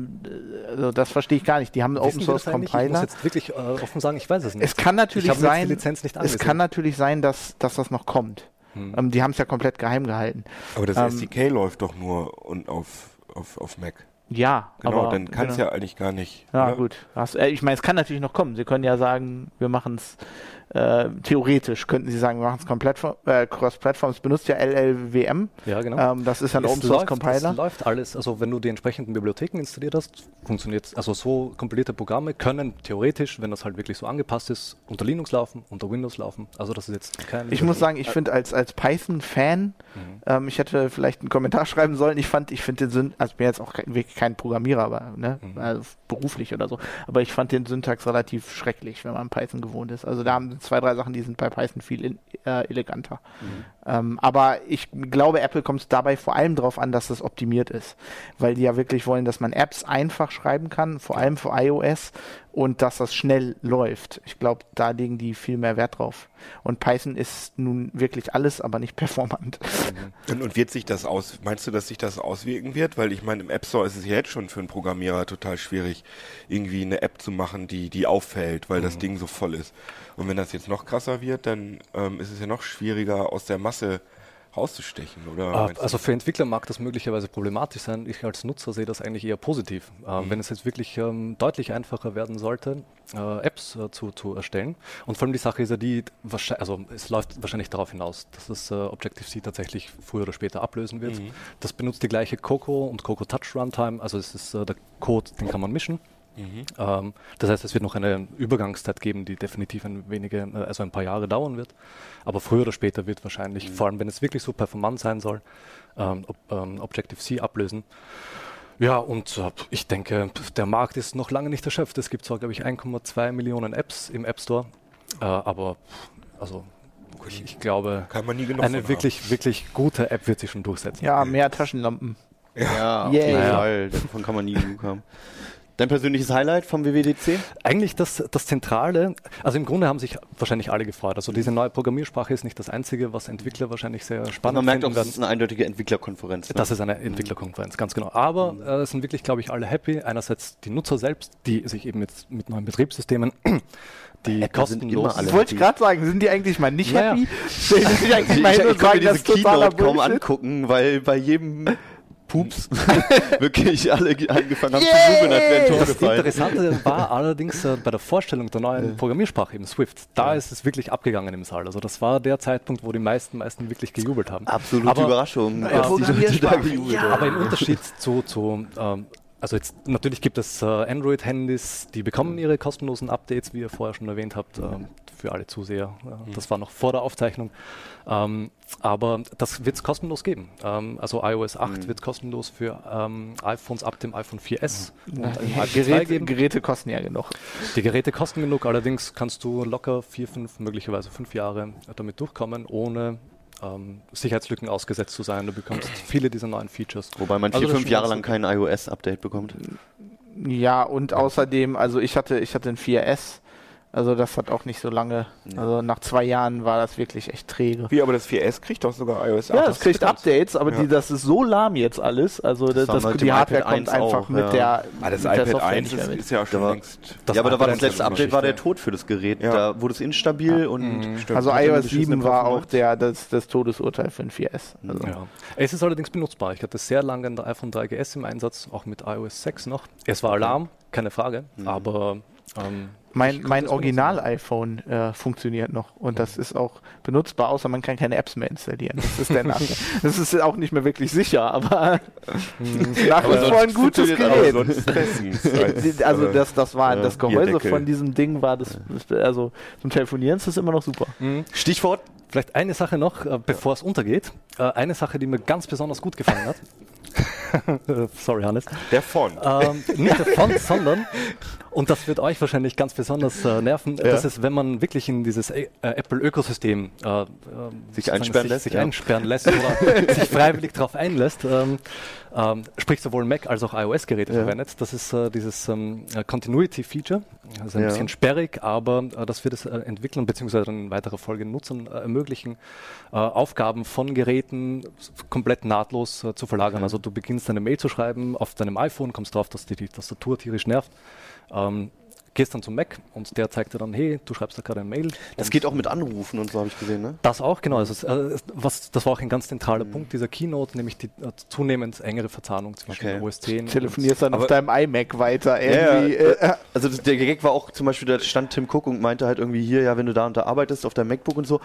also das verstehe ich gar nicht. Die haben einen Wissen Open Source das eigentlich? Ich muss Compiler. jetzt wirklich äh, offen sagen, ich weiß es nicht. Es kann natürlich sein, die Lizenz nicht es kann natürlich sein, dass, dass das noch kommt. Hm. Ähm, die haben es ja komplett geheim gehalten. Aber das Ähm, SDK läuft doch nur und auf, auf, auf Mac. Ja, Genau, aber dann kann es genau. ja eigentlich gar nicht. Ja, oder? gut. Hast, äh, ich meine, es kann natürlich noch kommen. Sie können ja sagen, wir machen es äh, theoretisch, könnten Sie sagen, wir machen es komplett äh, cross-platform. Es benutzt ja LLWM. ja, genau. Ähm, das ist ein Es Open Source Compiler. Es läuft alles, also wenn du die entsprechenden Bibliotheken installiert hast, funktioniert Also so kompilierte Programme können theoretisch, wenn das halt wirklich so angepasst ist, unter Linux laufen, unter Windows laufen. Also das ist jetzt kein. Ich muss sagen, ich finde als, als Python-Fan, ähm, ich hätte vielleicht einen Kommentar schreiben sollen. Ich fand, ich finde den Syn also ich bin jetzt auch kein, wirklich kein Programmierer, aber ne, also beruflich oder so. Aber ich fand den Syntax relativ schrecklich, wenn man Python gewohnt ist. Also da haben zwei, drei Sachen, die sind bei Python viel in, äh, eleganter. Ähm, aber ich glaube, Apple kommt es dabei vor allem darauf an, dass das optimiert ist, weil die ja wirklich wollen, dass man Apps einfach schreiben kann, vor allem für iOS und dass das schnell läuft. Ich glaube, da legen die viel mehr Wert drauf. Und Python ist nun wirklich alles, aber nicht performant. Und, und wird sich das aus, meinst du, dass sich das auswirken wird? Weil ich meine, im App Store ist es ja jetzt schon für einen Programmierer total schwierig, irgendwie eine App zu machen, die, die auffällt, weil das Ding so voll ist. Und wenn das jetzt noch krasser wird, dann ähm, ist es ja noch schwieriger, aus der Masse rauszustechen, oder? Du? Also für Entwickler mag das möglicherweise problematisch sein. Ich als Nutzer sehe das eigentlich eher positiv. Äh, Mhm. Wenn es jetzt wirklich ähm, deutlich einfacher werden sollte, äh, Apps äh, zu, zu erstellen. Und vor allem die Sache ist ja die, also es läuft wahrscheinlich darauf hinaus, dass das äh, Objective-C tatsächlich früher oder später ablösen wird. Mhm. Das benutzt die gleiche Coco und Coco Touch Runtime. Also es ist äh, der Code, den kann man mischen. Mhm. Ähm, das heißt, es wird noch eine Übergangszeit geben, die definitiv ein wenige, äh, also ein paar Jahre dauern wird. Aber früher oder später wird wahrscheinlich, Mhm. vor allem wenn es wirklich so performant sein soll, ähm, ob, ähm, Objective-C ablösen. Ja, und äh, ich denke, der Markt ist noch lange nicht erschöpft. Es gibt zwar, glaube ich, 1,2 Millionen Apps im App Store, äh, aber also ich, ich glaube, Kann man nie genug eine wirklich, wirklich gute App wird sich schon durchsetzen. Ja, mehr Taschenlampen. Ja, auf Yay. jeden Naja. Fall. Davon kann man nie genug haben. Dein persönliches Highlight vom WWDC? Eigentlich das, das Zentrale, also im Grunde haben sich wahrscheinlich alle gefreut. Also diese neue Programmiersprache ist nicht das Einzige, was Entwickler wahrscheinlich sehr spannend Man merkt auch, finden das werden. ist eine eindeutige Entwicklerkonferenz. Ne? Das ist eine Entwicklerkonferenz, ganz genau. Aber äh, es sind wirklich, glaube ich, alle happy. Einerseits die Nutzer selbst, die sich eben jetzt mit neuen Betriebssystemen, die Apple sind immer kostenlos alle Das wollte ich gerade sagen, sind die eigentlich mal nicht Naja. happy? Stellen sie sich eigentlich ich, mal hin ich und kann mir sagen, das totaler Keynote kaum angucken, weil bei jedem Pups wirklich alle ge- angefangen haben Yay! zu jubeln, als wäre ein Tor Das gefallen. Interessante war allerdings äh, bei der Vorstellung der neuen Programmiersprache, eben Swift, da ist es wirklich abgegangen im Saal. Also das war der Zeitpunkt, wo die meisten, meisten wirklich gejubelt haben. Absolute Aber- Überraschung, Ja, dass die Programmiersprache, gejubelt ja. haben. Aber im Unterschied zu, zu ähm, also jetzt natürlich gibt es äh, Android-Handys, die bekommen ihre kostenlosen Updates, wie ihr vorher schon erwähnt habt, ähm, für alle Zuseher. Äh, Das war noch vor der Aufzeichnung. Ähm, aber das wird es kostenlos geben. Ähm, also iOS 8 wird kostenlos für ähm, iPhones ab dem iPhone 4S und Na, ein die iPhone 2 Geräte, geben. Geräte kosten ja genug. Die Geräte kosten genug, allerdings kannst du locker vier, fünf, möglicherweise fünf Jahre damit durchkommen, ohne ähm, Sicherheitslücken ausgesetzt zu sein. Du bekommst viele dieser neuen Features. Wobei man Also vier, das fünf Jahre lang kein iOS-Update bekommt. Ja, und außerdem, also ich hatte, ich hatte ein 4S, also das hat auch nicht so lange, also nach zwei Jahren war das wirklich echt träge. Wie, aber das 4S kriegt doch sogar iOS 8. Ja, es kriegt Updates, aber Ja. die, das ist so lahm jetzt alles. Also das, das, mit die Hardware iPad kommt 1 einfach auch, mit ja. der, Ah, das mit der iPad Software 1 nicht mehr ist, mit. ist ja schon Da längst. Das ja, aber da war das letzte Update, war der. Tod für das Gerät. Ja. Da wurde es instabil und Stimmt. Also iOS beschissene 7 war auch der, das, das Todesurteil für ein 4S. Also. Ja. Es ist allerdings benutzbar. Ich hatte sehr lange ein iPhone 3GS im Einsatz, auch mit iOS 6 noch. Es war Alarm, keine Frage, aber ähm, Mein, mein Original-iPhone äh, funktioniert noch und das ist auch benutzbar, außer man kann keine Apps mehr installieren. Das ist der Nachteil. das ist auch nicht mehr wirklich sicher, aber nach wie vor ein gutes Gerät. Als- Also äh, das, das war ja, das Gehäuse von diesem Ding war das, also zum Telefonieren ist das immer noch super. mh, Stichwort vielleicht eine Sache noch, äh, bevor es untergeht. Äh, eine Sache, die mir ganz besonders gut gefallen hat. Äh, Sorry, Hannes. Der Font. Ähm, nicht der Font, sondern, und das wird euch wahrscheinlich ganz besonders äh, nerven, das ist, wenn man wirklich in dieses äh, Apple-Ökosystem äh, ähm, Sich einsperren sich, lässt, sich ja. einsperren lässt oder sich freiwillig darauf einlässt, ähm, ähm, sprich sowohl Mac als auch iOS-Geräte Ja. verwendet. Das ist äh, dieses ähm, äh, Continuity-Feature, also ein Ja. bisschen sperrig, aber äh, das wird es äh, Entwicklern bzw. in weiterer Folge Nutzern äh, ermöglichen, äh, Aufgaben von Geräten komplett nahtlos zu verlagern. Also du beginnst eine Mail zu schreiben auf deinem iPhone, kommst drauf, dass dir die Tastatur tierisch nervt. Ähm, gehst dann zum Mac und der zeigt dir dann, hey, du schreibst da gerade eine Mail. Das geht auch mit Anrufen und so, habe ich gesehen, ne? das auch, genau. Also, äh, was, das war auch ein ganz Mhm. zentraler Punkt dieser Keynote, nämlich die äh, zunehmend engere Verzahnung zwischen Okay. OS 10 Telefonierst dann auf deinem iMac weiter irgendwie. ja. Äh, Also das- der Gag war auch zum Beispiel, da stand Tim Cook und meinte halt irgendwie hier, ja, wenn du da und da arbeitest auf deinem MacBook und so,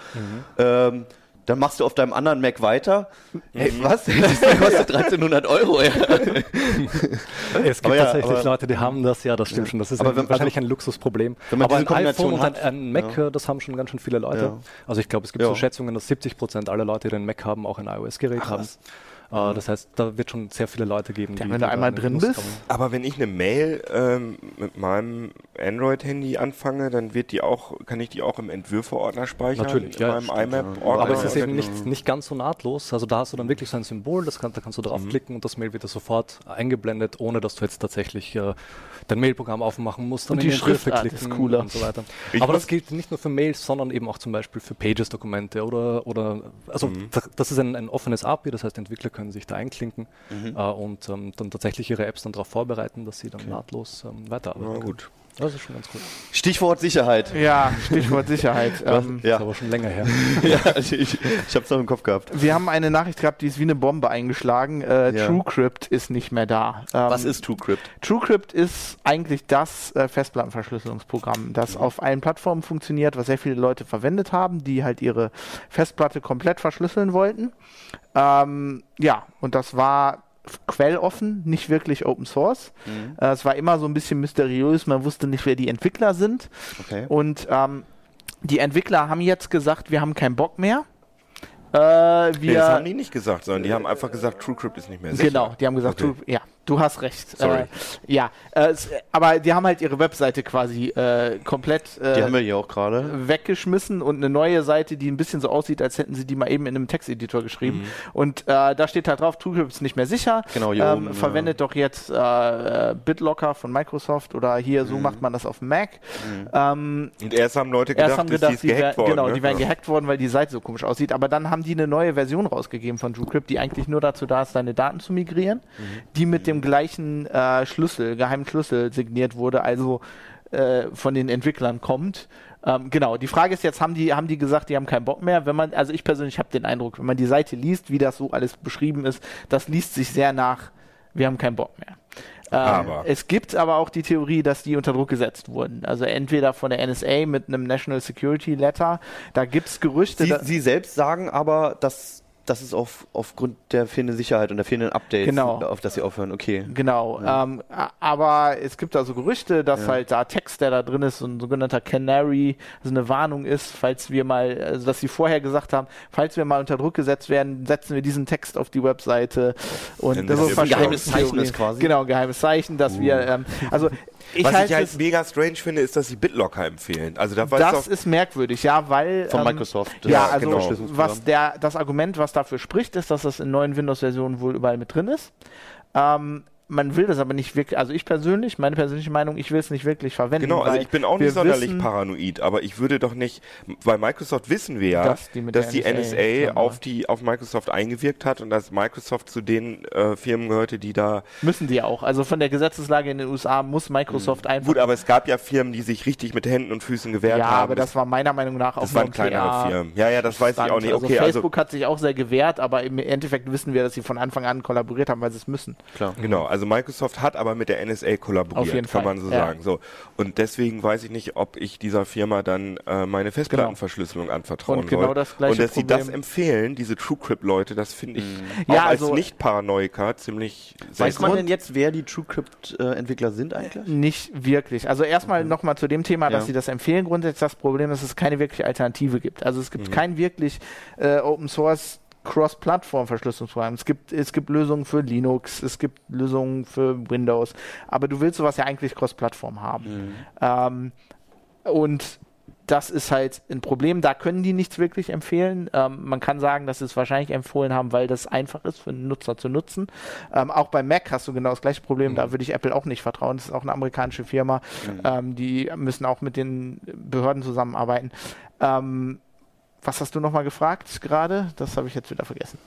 ähm, dann machst du auf deinem anderen Mac weiter. Hey, was? Das kostet 1300 Euro, ja. Es gibt Aber ja, tatsächlich aber- Leute, die haben das, ja, das stimmt schon. Das ist Aber wenn- wahrscheinlich also- ein Luxusproblem. wenn man aber diese ein iPhone und ein, ein Mac, ja. äh, das haben schon ganz schön viele Leute. Ja. Also ich glaube, es gibt Ja. so Schätzungen, dass 70 Prozent aller Leute, die einen Mac haben, auch ein iOS-Gerät haben. was? Äh, das heißt, da wird schon sehr viele Leute geben, Ja, die wenn du einmal drin bist. Aber wenn ich eine Mail ähm, mit meinem Android-Handy anfange, dann wird die auch, kann ich die auch im Entwürfe-Ordner speichern? Natürlich, in ja, meinem stimmt, IMAP-Ordner. Aber es ist eben nicht, nicht ganz so nahtlos. Also da hast du dann wirklich so ein Symbol, das kann, da kannst du draufklicken und das Mail wird dir sofort eingeblendet, ohne dass du jetzt tatsächlich äh, dein Mailprogramm aufmachen musst. dann Und die Entwürfe Schriftart ist cooler. Und so weiter. Ich Aber das gilt nicht nur für Mails, sondern eben auch zum Beispiel für Pages-Dokumente oder, oder also da- das ist ein, ein offenes API, das heißt Entwickler können sich da einklinken äh, und ähm, dann tatsächlich ihre Apps dann darauf vorbereiten, dass sie dann nahtlos ähm, weiterarbeiten. Na gut. Das ist schon ganz gut. Stichwort Sicherheit. ja, Stichwort Sicherheit. ähm, Ist Ja, aber schon länger her. ja ich, ich, ich habe es noch im Kopf gehabt. wir haben eine Nachricht gehabt, die ist wie eine Bombe eingeschlagen. Äh, Ja. TrueCrypt ist nicht mehr da. Ähm, Was ist TrueCrypt? TrueCrypt ist eigentlich das äh, Festplattenverschlüsselungsprogramm, das auf allen Plattformen funktioniert, was sehr viele Leute verwendet haben, die halt ihre Festplatte komplett verschlüsseln wollten. Ähm, ja, und das war quelloffen, nicht wirklich Open Source. Äh, es war immer so ein bisschen mysteriös, man wusste nicht, wer die Entwickler sind. Okay. Und ähm, die Entwickler haben jetzt gesagt, wir haben keinen Bock mehr. Äh, wir, Nee, das haben die nicht gesagt, sondern die haben einfach gesagt, TrueCrypt ist nicht mehr sicher. Genau, die haben gesagt, Okay. ja, du hast recht. Sorry. Äh, ja, äh, aber die haben halt ihre Webseite quasi äh, komplett Die haben äh, wir hier auch gerade. weggeschmissen und eine neue Seite, die ein bisschen so aussieht, als hätten sie die mal eben in einem Texteditor geschrieben. Und äh, da steht halt drauf, TrueCrypt ist nicht mehr sicher. Genau, hier ähm, oben, ja. Verwendet doch jetzt äh, äh, BitLocker von Microsoft oder hier, so macht man das auf Mac. Ähm, Und erst haben Leute gedacht, Erst haben gedacht, die die, ist wär, gehackt worden. genau, ne? die wären Ja. gehackt worden, weil die Seite so komisch aussieht. Aber dann haben die eine neue Version rausgegeben von TrueCrypt, die eigentlich nur dazu da ist, deine Daten zu migrieren, die mit dem gleichen äh, Schlüssel, geheimen Schlüssel signiert wurde, also äh, von den Entwicklern kommt. Ähm, genau, die Frage ist jetzt, haben die, haben die gesagt, die haben keinen Bock mehr? Wenn man, also ich persönlich habe den Eindruck, wenn man die Seite liest, wie das so alles beschrieben ist, das liest sich sehr nach, wir haben keinen Bock mehr. Ähm, Aber. Es gibt aber auch die Theorie, dass die unter Druck gesetzt wurden. Also entweder von der NSA mit einem National Security Letter. Da gibt es Gerüchte. Sie, Sie selbst sagen aber, dass das ist auf, aufgrund der fehlenden Sicherheit und der fehlenden Updates, Genau. auf das sie aufhören. Okay. Genau, ähm, a- aber es gibt also Gerüchte, dass Ja. halt da Text, der da drin ist, so ein sogenannter Canary, also eine Warnung ist, falls wir mal, also dass sie vorher gesagt haben, falls wir mal unter Druck gesetzt werden, setzen wir diesen Text auf die Webseite und Dann das ist ja ein geheimes. Zeichen ist quasi. Genau, geheimes Zeichen, dass wir, ähm, also ich Was ich halt es, mega strange finde, ist, dass sie BitLocker empfehlen. Also da das doch, ist merkwürdig, ja, weil Von ähm, Microsoft. Ja, Ja, also genau. was der, das Argument, was dafür spricht, ist, dass das in neuen Windows-Versionen wohl überall mit drin ist. Ähm, man will das aber nicht wirklich, also ich persönlich, meine persönliche Meinung, ich will es nicht wirklich verwenden. Genau, also ich bin auch nicht sonderlich wissen, paranoid, aber ich würde doch nicht, bei Microsoft wissen wir ja, Dass dass die die, mit der NSA, NSA auf die auf Microsoft eingewirkt hat und dass Microsoft zu den äh, Firmen gehörte, die da Müssen die auch. Also von der Gesetzeslage in den USA muss Microsoft einfach. gut, aber es gab ja Firmen, die sich richtig mit Händen und Füßen gewehrt ja, haben. aber das war meiner Meinung nach auch das nur waren ein kleinere Firmen. Ja, ja, das weiß ich auch Stand. nicht. Also Okay, also Facebook hat sich auch sehr gewehrt, aber im Endeffekt wissen wir, dass sie von Anfang an kollaboriert haben, weil sie es müssen. Klar. Genau, also Microsoft hat aber mit der NSA kollaboriert, Auf jeden kann Fall, man so ja. sagen. So. Und deswegen weiß ich nicht, ob ich dieser Firma dann äh, meine Festplattenverschlüsselung anvertrauen Und genau soll. das gleiche Und dass sie das Problem- empfehlen, diese TrueCrypt-Leute, das finde ich auch Ja, als also- Nicht-Paranoiker ziemlich Weiß man denn jetzt, wer die TrueCrypt-Entwickler sind eigentlich? Nicht wirklich. Also erstmal noch nochmal zu dem Thema, dass Ja. sie das empfehlen. Grundsätzlich das Problem ist, dass es keine wirkliche Alternative gibt. Also es gibt kein wirklich äh, Open Source Cross-Plattform-Verschlüsselungsprogramm. Es gibt, es gibt Lösungen für Linux, es gibt Lösungen für Windows, aber du willst sowas ja eigentlich Cross-Plattform haben. Ähm, und das ist halt ein Problem. Da können die nichts wirklich empfehlen. Ähm, man kann sagen, dass sie es wahrscheinlich empfohlen haben, weil das einfach ist für den Nutzer zu nutzen. Ähm, auch bei Mac hast du genau das gleiche Problem. Da würde ich Apple auch nicht vertrauen. Das ist auch eine amerikanische Firma. Ähm, die müssen auch mit den Behörden zusammenarbeiten. Ähm, was hast du nochmal gefragt gerade? Das habe ich jetzt wieder vergessen.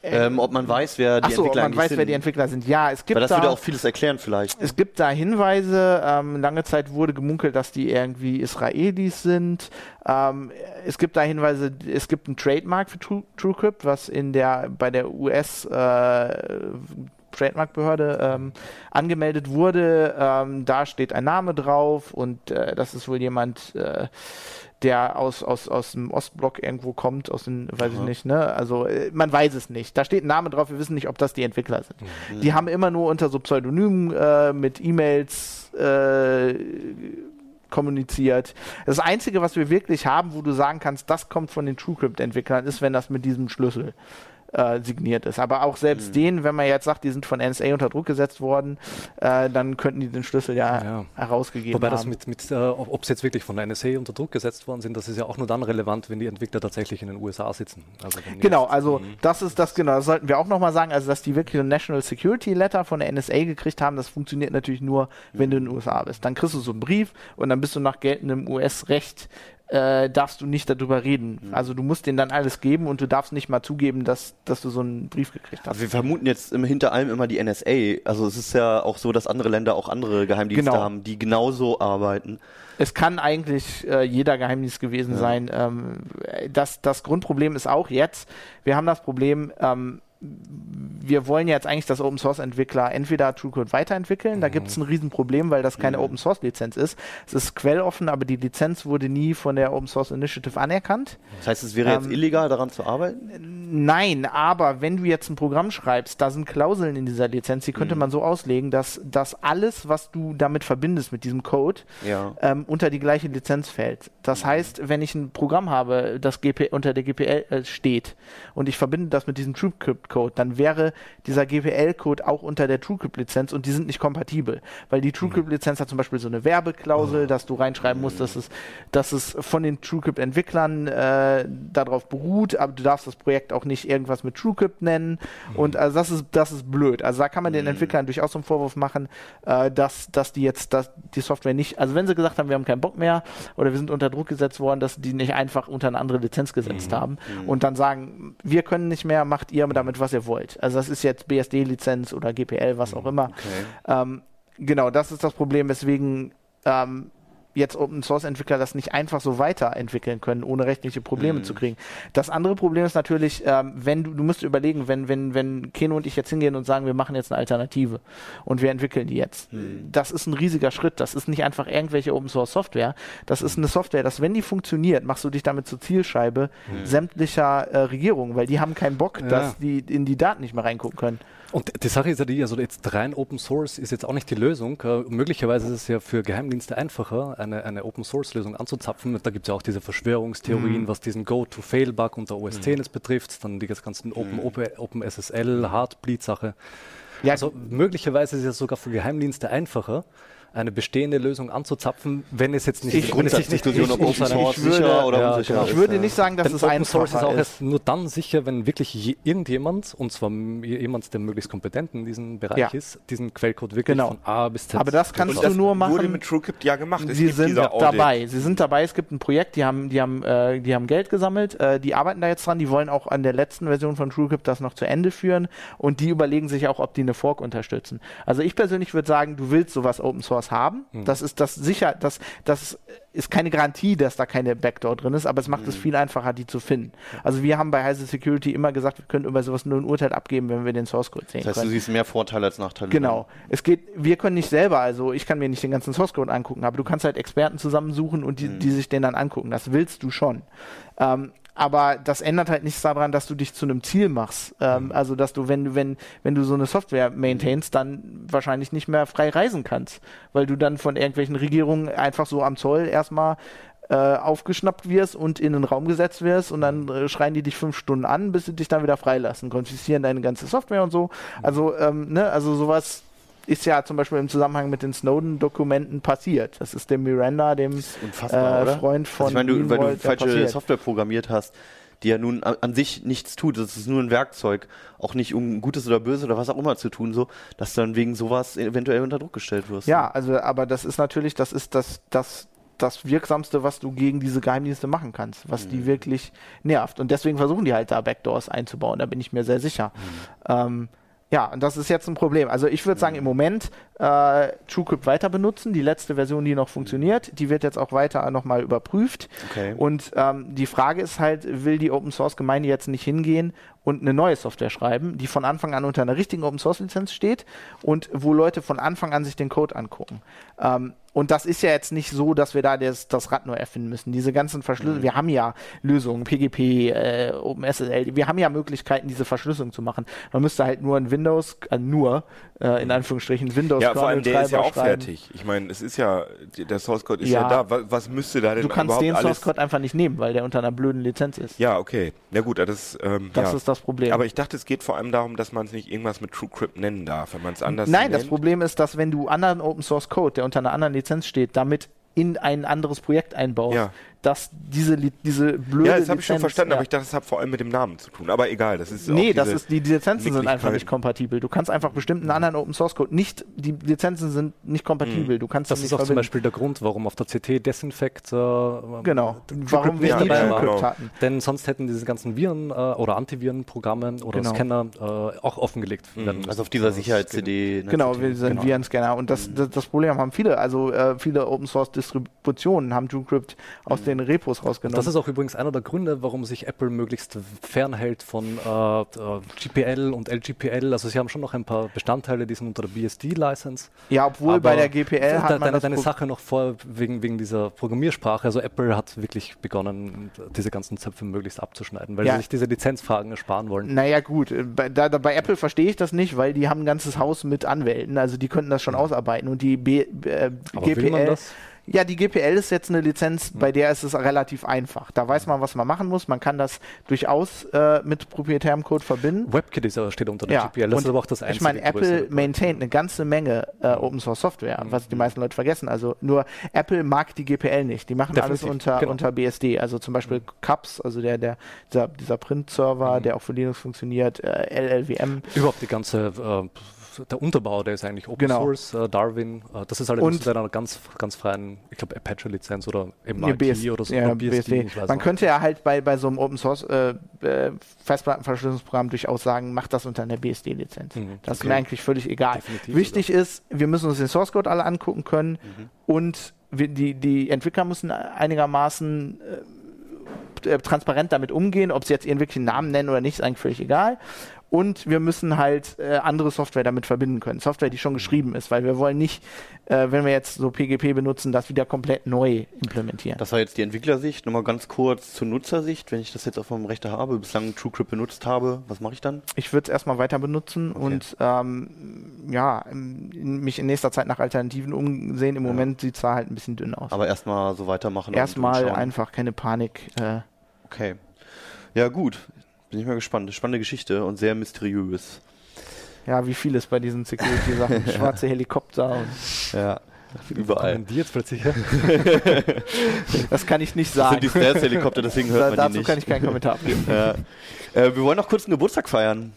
Ähm, ob man weiß, wer die ob Entwickler man eigentlich weiß, sind. wer die Entwickler sind. Ja, es gibt Weil das da, würde auch vieles erklären vielleicht. es gibt da Hinweise. Ähm, lange Zeit wurde gemunkelt, dass die irgendwie Israelis sind. Ähm, es gibt da Hinweise. Es gibt einen Trademark für True, TrueCrypt, was in der bei der US äh, Trademarkbehörde ähm, angemeldet wurde. Ähm, da steht ein Name drauf und äh, das ist wohl jemand, äh, der aus, aus, aus dem Ostblock irgendwo kommt, aus den, weiß ich nicht, ne? Also äh, man weiß es nicht. Da steht ein Name drauf, wir wissen nicht, ob das die Entwickler sind. Die haben immer nur unter so Pseudonymen äh, mit E-Mails äh, kommuniziert. Das Einzige, was wir wirklich haben, wo du sagen kannst, das kommt von den TrueCrypt-Entwicklern, ist, wenn das mit diesem Schlüssel äh, signiert ist. Aber auch selbst den, wenn man jetzt sagt, die sind von NSA unter Druck gesetzt worden, äh, dann könnten die den Schlüssel ja, Ja. herausgegeben Wobei haben. das mit, mit äh, ob sie jetzt wirklich von der NSA unter Druck gesetzt worden sind, das ist ja auch nur dann relevant, wenn die Entwickler tatsächlich in den USA sitzen. Also Genau, jetzt- also das ist das, genau, das sollten wir auch nochmal sagen, also dass die wirklich ein National Security Letter von der NSA gekriegt haben, das funktioniert natürlich nur, wenn du in den USA bist. Dann kriegst du so einen Brief und dann bist du nach geltendem US-Recht, äh, darfst du nicht darüber reden. Also du musst denen dann alles geben und du darfst nicht mal zugeben, dass, dass du so einen Brief gekriegt hast. Also wir vermuten jetzt im, hinter allem immer die NSA. Also es ist ja auch so, dass andere Länder auch andere Geheimdienste Genau. haben, die genauso arbeiten. Es kann eigentlich äh, jeder Geheimdienst gewesen sein. Ähm, das, das Grundproblem ist auch jetzt, wir haben das Problem, ähm, wir wollen jetzt eigentlich, dass Open Source Entwickler entweder TrueCode weiterentwickeln, da gibt es ein Riesenproblem, weil das keine Open Source Lizenz ist. Es ist quelloffen, aber die Lizenz wurde nie von der Open Source Initiative anerkannt. Das heißt, es wäre jetzt Ähm, illegal, daran zu arbeiten? Nein, aber wenn du jetzt ein Programm schreibst, da sind Klauseln in dieser Lizenz, die könnte man so auslegen, dass, dass alles, was du damit verbindest mit diesem Code, Ja. ähm, unter die gleiche Lizenz fällt. Das heißt, wenn ich ein Programm habe, das GP unter der GPL äh, steht und ich verbinde das mit diesem TrueCrypt-Code, dann wäre dieser GPL-Code auch unter der TrueCrypt-Lizenz und die sind nicht kompatibel, weil die TrueCrypt-Lizenz hat zum Beispiel so eine Werbeklausel, dass du reinschreiben musst, dass es, dass es von den TrueCrypt-Entwicklern äh, darauf beruht, aber du darfst das Projekt auch nicht irgendwas mit TrueCrypt nennen. Und also das ist das ist blöd. Also da kann man den Entwicklern durchaus einen Vorwurf machen, äh, dass dass die jetzt dass die Software nicht, also wenn sie gesagt haben, wir haben keinen Bock mehr oder wir sind unter Druck gesetzt worden, dass die nicht einfach unter eine andere Lizenz gesetzt haben und dann sagen, wir können nicht mehr, macht ihr damit was ihr wollt. Also das ist jetzt BSD-Lizenz oder GPL, was auch immer. Ähm, genau, das ist das Problem, weswegen ähm, jetzt Open Source Entwickler das nicht einfach so weiterentwickeln können, ohne rechtliche Probleme zu kriegen. Das andere Problem ist natürlich, ähm, wenn du, du musst überlegen, wenn, wenn, wenn Keno und ich jetzt hingehen und sagen, wir machen jetzt eine Alternative und wir entwickeln die jetzt. Das ist ein riesiger Schritt. Das ist nicht einfach irgendwelche Open Source Software. Das ist eine Software, dass wenn die funktioniert, machst du dich damit zur Zielscheibe sämtlicher äh, Regierungen, weil die haben keinen Bock, Ja. dass die in die Daten nicht mehr reingucken können. Und die Sache ist ja die, also jetzt rein Open Source ist jetzt auch nicht die Lösung. Äh, möglicherweise ist es ja für Geheimdienste einfacher, eine, eine Open Source Lösung anzuzapfen. Da gibt es ja auch diese Verschwörungstheorien, was diesen Go-to-Fail-Bug unter OS 10 jetzt betrifft, dann die ganzen Open, Open, Open SSL, Heartbleed-Sache. Ja, Also möglicherweise ist es sogar für Geheimdienste einfacher, eine bestehende Lösung anzuzapfen, wenn es jetzt nicht Ich- Grundsatzdiskussion, ob Open Source ich würde- sicher oder ja, unsicher genau. ist. ich würde nicht sagen, dass Denn es Open einfacher Source ist auch ist. erst nur dann sicher, wenn wirklich je, irgendjemand, und zwar jemand, der möglichst kompetent in diesem Bereich Ja. ist, diesen Quellcode wirklich Genau. von A bis Z. Aber das kannst Und du das nur wurde machen. mit TrueCrypt ja gemacht. Es Sie gibt sind dabei. Sie sind dabei. Es gibt ein Projekt, die haben, die haben, äh, die haben Geld gesammelt. Äh, die arbeiten da jetzt dran. Die wollen auch an der letzten Version von TrueCrypt das noch zu Ende führen. Und die überlegen sich auch, ob die eine Fork unterstützen. Also ich persönlich würde sagen, du willst sowas Open Source haben. Das ist das sicher, das, das ist keine Garantie, dass da keine Backdoor drin ist, aber es macht es viel einfacher, die zu finden. Also wir haben bei Heise Security immer gesagt, wir können über sowas nur ein Urteil abgeben, wenn wir den Source Code sehen Das heißt, können. du siehst mehr Vorteile als Nachteile. Genau. Es geht, wir können nicht selber, also ich kann mir nicht den ganzen Source Code angucken, aber du kannst halt Experten zusammensuchen und die, die sich den dann angucken. Das willst du schon. Ähm, aber das ändert halt nichts daran, dass du dich zu einem Ziel machst. Ähm, Also dass du, wenn du, wenn, wenn du so eine Software maintainst, dann wahrscheinlich nicht mehr frei reisen kannst, weil du dann von irgendwelchen Regierungen einfach so am Zoll erstmal äh, aufgeschnappt wirst und in den Raum gesetzt wirst und dann äh, schreien die dich fünf Stunden an, bis sie dich dann wieder freilassen, konfiszieren deine ganze Software und so. Also, ähm, ne, also sowas ist ja zum Beispiel im Zusammenhang mit den Snowden-Dokumenten passiert. Das ist dem Miranda, dem äh? Freund von also ich meine, du, weil du falsche passiert. Software programmiert hast, die ja nun an, an sich nichts tut. Das ist nur ein Werkzeug, auch nicht um Gutes oder Böses oder was auch immer zu tun, so, dass du dann wegen sowas eventuell unter Druck gestellt wirst. Ja, also, aber das ist natürlich, das ist das, das, das Wirksamste, was du gegen diese Geheimdienste machen kannst, was Mhm. die wirklich nervt. Und deswegen versuchen die halt da Backdoors einzubauen, da bin ich mir sehr sicher. Mhm. Ähm, ja, und das ist jetzt ein Problem. Also ich würde sagen, im Moment äh, TrueCrypt weiter benutzen. Die letzte Version, die noch funktioniert, die wird jetzt auch weiter nochmal überprüft. Okay. Und ähm, die Frage ist halt, will die Open Source Gemeinde jetzt nicht hingehen und eine neue Software schreiben, die von Anfang an unter einer richtigen Open Source Lizenz steht und wo Leute von Anfang an sich den Code angucken. Ähm, und das ist ja jetzt nicht so, dass wir da das, das Rad neu erfinden müssen. Diese ganzen Verschlüsselungen, wir haben ja Lösungen, PGP, äh, OpenSSL, wir haben ja Möglichkeiten, diese Verschlüsselung zu machen. Man müsste halt nur ein Windows, äh, nur äh, in Anführungsstrichen Windows Ja, vor allem der ist ja auch schreiben. fertig. Ich meine, es ist ja, der Source Code ist Ja. ja, da. Was, was müsste da denn Du kannst den? Source Code einfach nicht nehmen, weil der unter einer blöden Lizenz ist. Ja, okay. Ja gut, das, ähm, Das ja. ist das Problem. Aber ich dachte, es geht vor allem darum, dass man es nicht irgendwas mit TrueCrypt nennen darf, wenn man es anders Nein, das nennt. Problem ist, dass wenn du anderen Open Source Code, der unter einer anderen Lizenz steht, damit in ein anderes Projekt einbaust, Ja. Dass diese, diese blöde Ja, das habe ich schon verstanden, ja. aber ich dachte, das hat vor allem mit dem Namen zu tun. Aber egal, das ist auch Nee, das ist, die, die Lizenzen sind einfach nicht kompatibel. Du kannst einfach bestimmten anderen Open Source Code nicht, die Lizenzen sind nicht kompatibel. Du kannst Das ist auch zum verbinden. Beispiel der Grund, warum auf der CT Desinfect äh, Genau. Warum wir nicht nie dabei Genau. hatten. Denn sonst hätten diese ganzen Viren äh, oder Antivirenprogramme oder Genau. Scanner äh, auch offengelegt werden müssen. Also auf dieser Sicherheits-CD. Genau, wir sind genau. Virenscanner. Und das, das, das Problem haben viele. Also äh, viele Open Source Distributionen haben TrueCrypt aus den Repos rausgenommen. Das ist auch übrigens einer der Gründe, warum sich Apple möglichst fernhält von äh, GPL und LGPL. Also sie haben schon noch ein paar Bestandteile, die sind unter der BSD-License. ja, obwohl bei der GPL hat man deine, deine Sache noch vor wegen, wegen dieser Programmiersprache. Also Apple hat wirklich begonnen, diese ganzen Zöpfe möglichst abzuschneiden, weil Ja. sie sich diese Lizenzfragen ersparen wollen. Naja, gut. Bei, da, bei Apple verstehe ich das nicht, weil die haben ein ganzes Haus mit Anwälten. Also die könnten das schon ausarbeiten. Und die B, äh, GPL. Ja, die GPL ist jetzt eine Lizenz, bei der ist es relativ einfach. Da weiß man, was man machen muss. Man kann das durchaus äh, mit proprietärem Code verbinden. WebKit ist, aber- steht unter der GPL. Das und ist aber auch das einzige. Ich meine, Apple maintaint eine ganze Menge äh, Open Source Software, was die meisten Leute vergessen. Also nur Apple mag die GPL nicht. Die machen Definitiv, alles unter, genau. unter BSD. Also zum Beispiel CUPS, also der, der, dieser, dieser Print-Server, der auch für Linux funktioniert, äh, LLVM. Überhaupt die ganze, äh, der Unterbau, der ist eigentlich Open Genau. Source, äh, Darwin. Äh, das ist alles Und- unter einer ganz, ganz freien, ich glaube, Apache-Lizenz oder IP BS oder so. ja, oder BSD. weiß Man könnte ja halt bei, bei so einem Open Source äh, äh, Festplattenverschlüsselungsprogramm durchaus sagen, macht das unter einer BSD-Lizenz. Mhm, das ist okay. mir eigentlich völlig egal. Definitiv Wichtig ist, wir müssen uns den Source Code alle angucken können Mhm. und wir, die, die Entwickler müssen einigermaßen äh, transparent damit umgehen, ob sie jetzt ihren wirklichen Namen nennen oder nicht, ist eigentlich völlig egal. Und wir müssen halt äh, andere Software damit verbinden können. Software, die schon geschrieben ist, weil wir wollen nicht, äh, wenn wir jetzt so PGP benutzen, das wieder komplett neu implementieren. Das war jetzt die Entwicklersicht. Nochmal ganz kurz zur Nutzersicht. Wenn ich das jetzt auf meinem Rechner habe, bislang TrueCrypt benutzt habe, was mache ich dann? Ich würde es erstmal weiter benutzen und ähm, ja, mich in nächster Zeit nach Alternativen umsehen. Im Moment sieht es da halt ein bisschen dünn aus. Aber erstmal so weitermachen. und Erstmal einfach keine Panik. Äh, Okay. Ja, gut. Bin ich mal gespannt. Spannende Geschichte und sehr mysteriös. ja, wie vieles bei diesen Security-Sachen. Schwarze Helikopter. Und Ja. Überall. die jetzt plötzlich her? das kann ich nicht Das sagen. sind die Stealth-Helikopter, deswegen Da, hört man dazu die nicht. kann ich keinen Kommentar abgeben. Ja. Äh, wir wollen noch kurz einen Geburtstag feiern.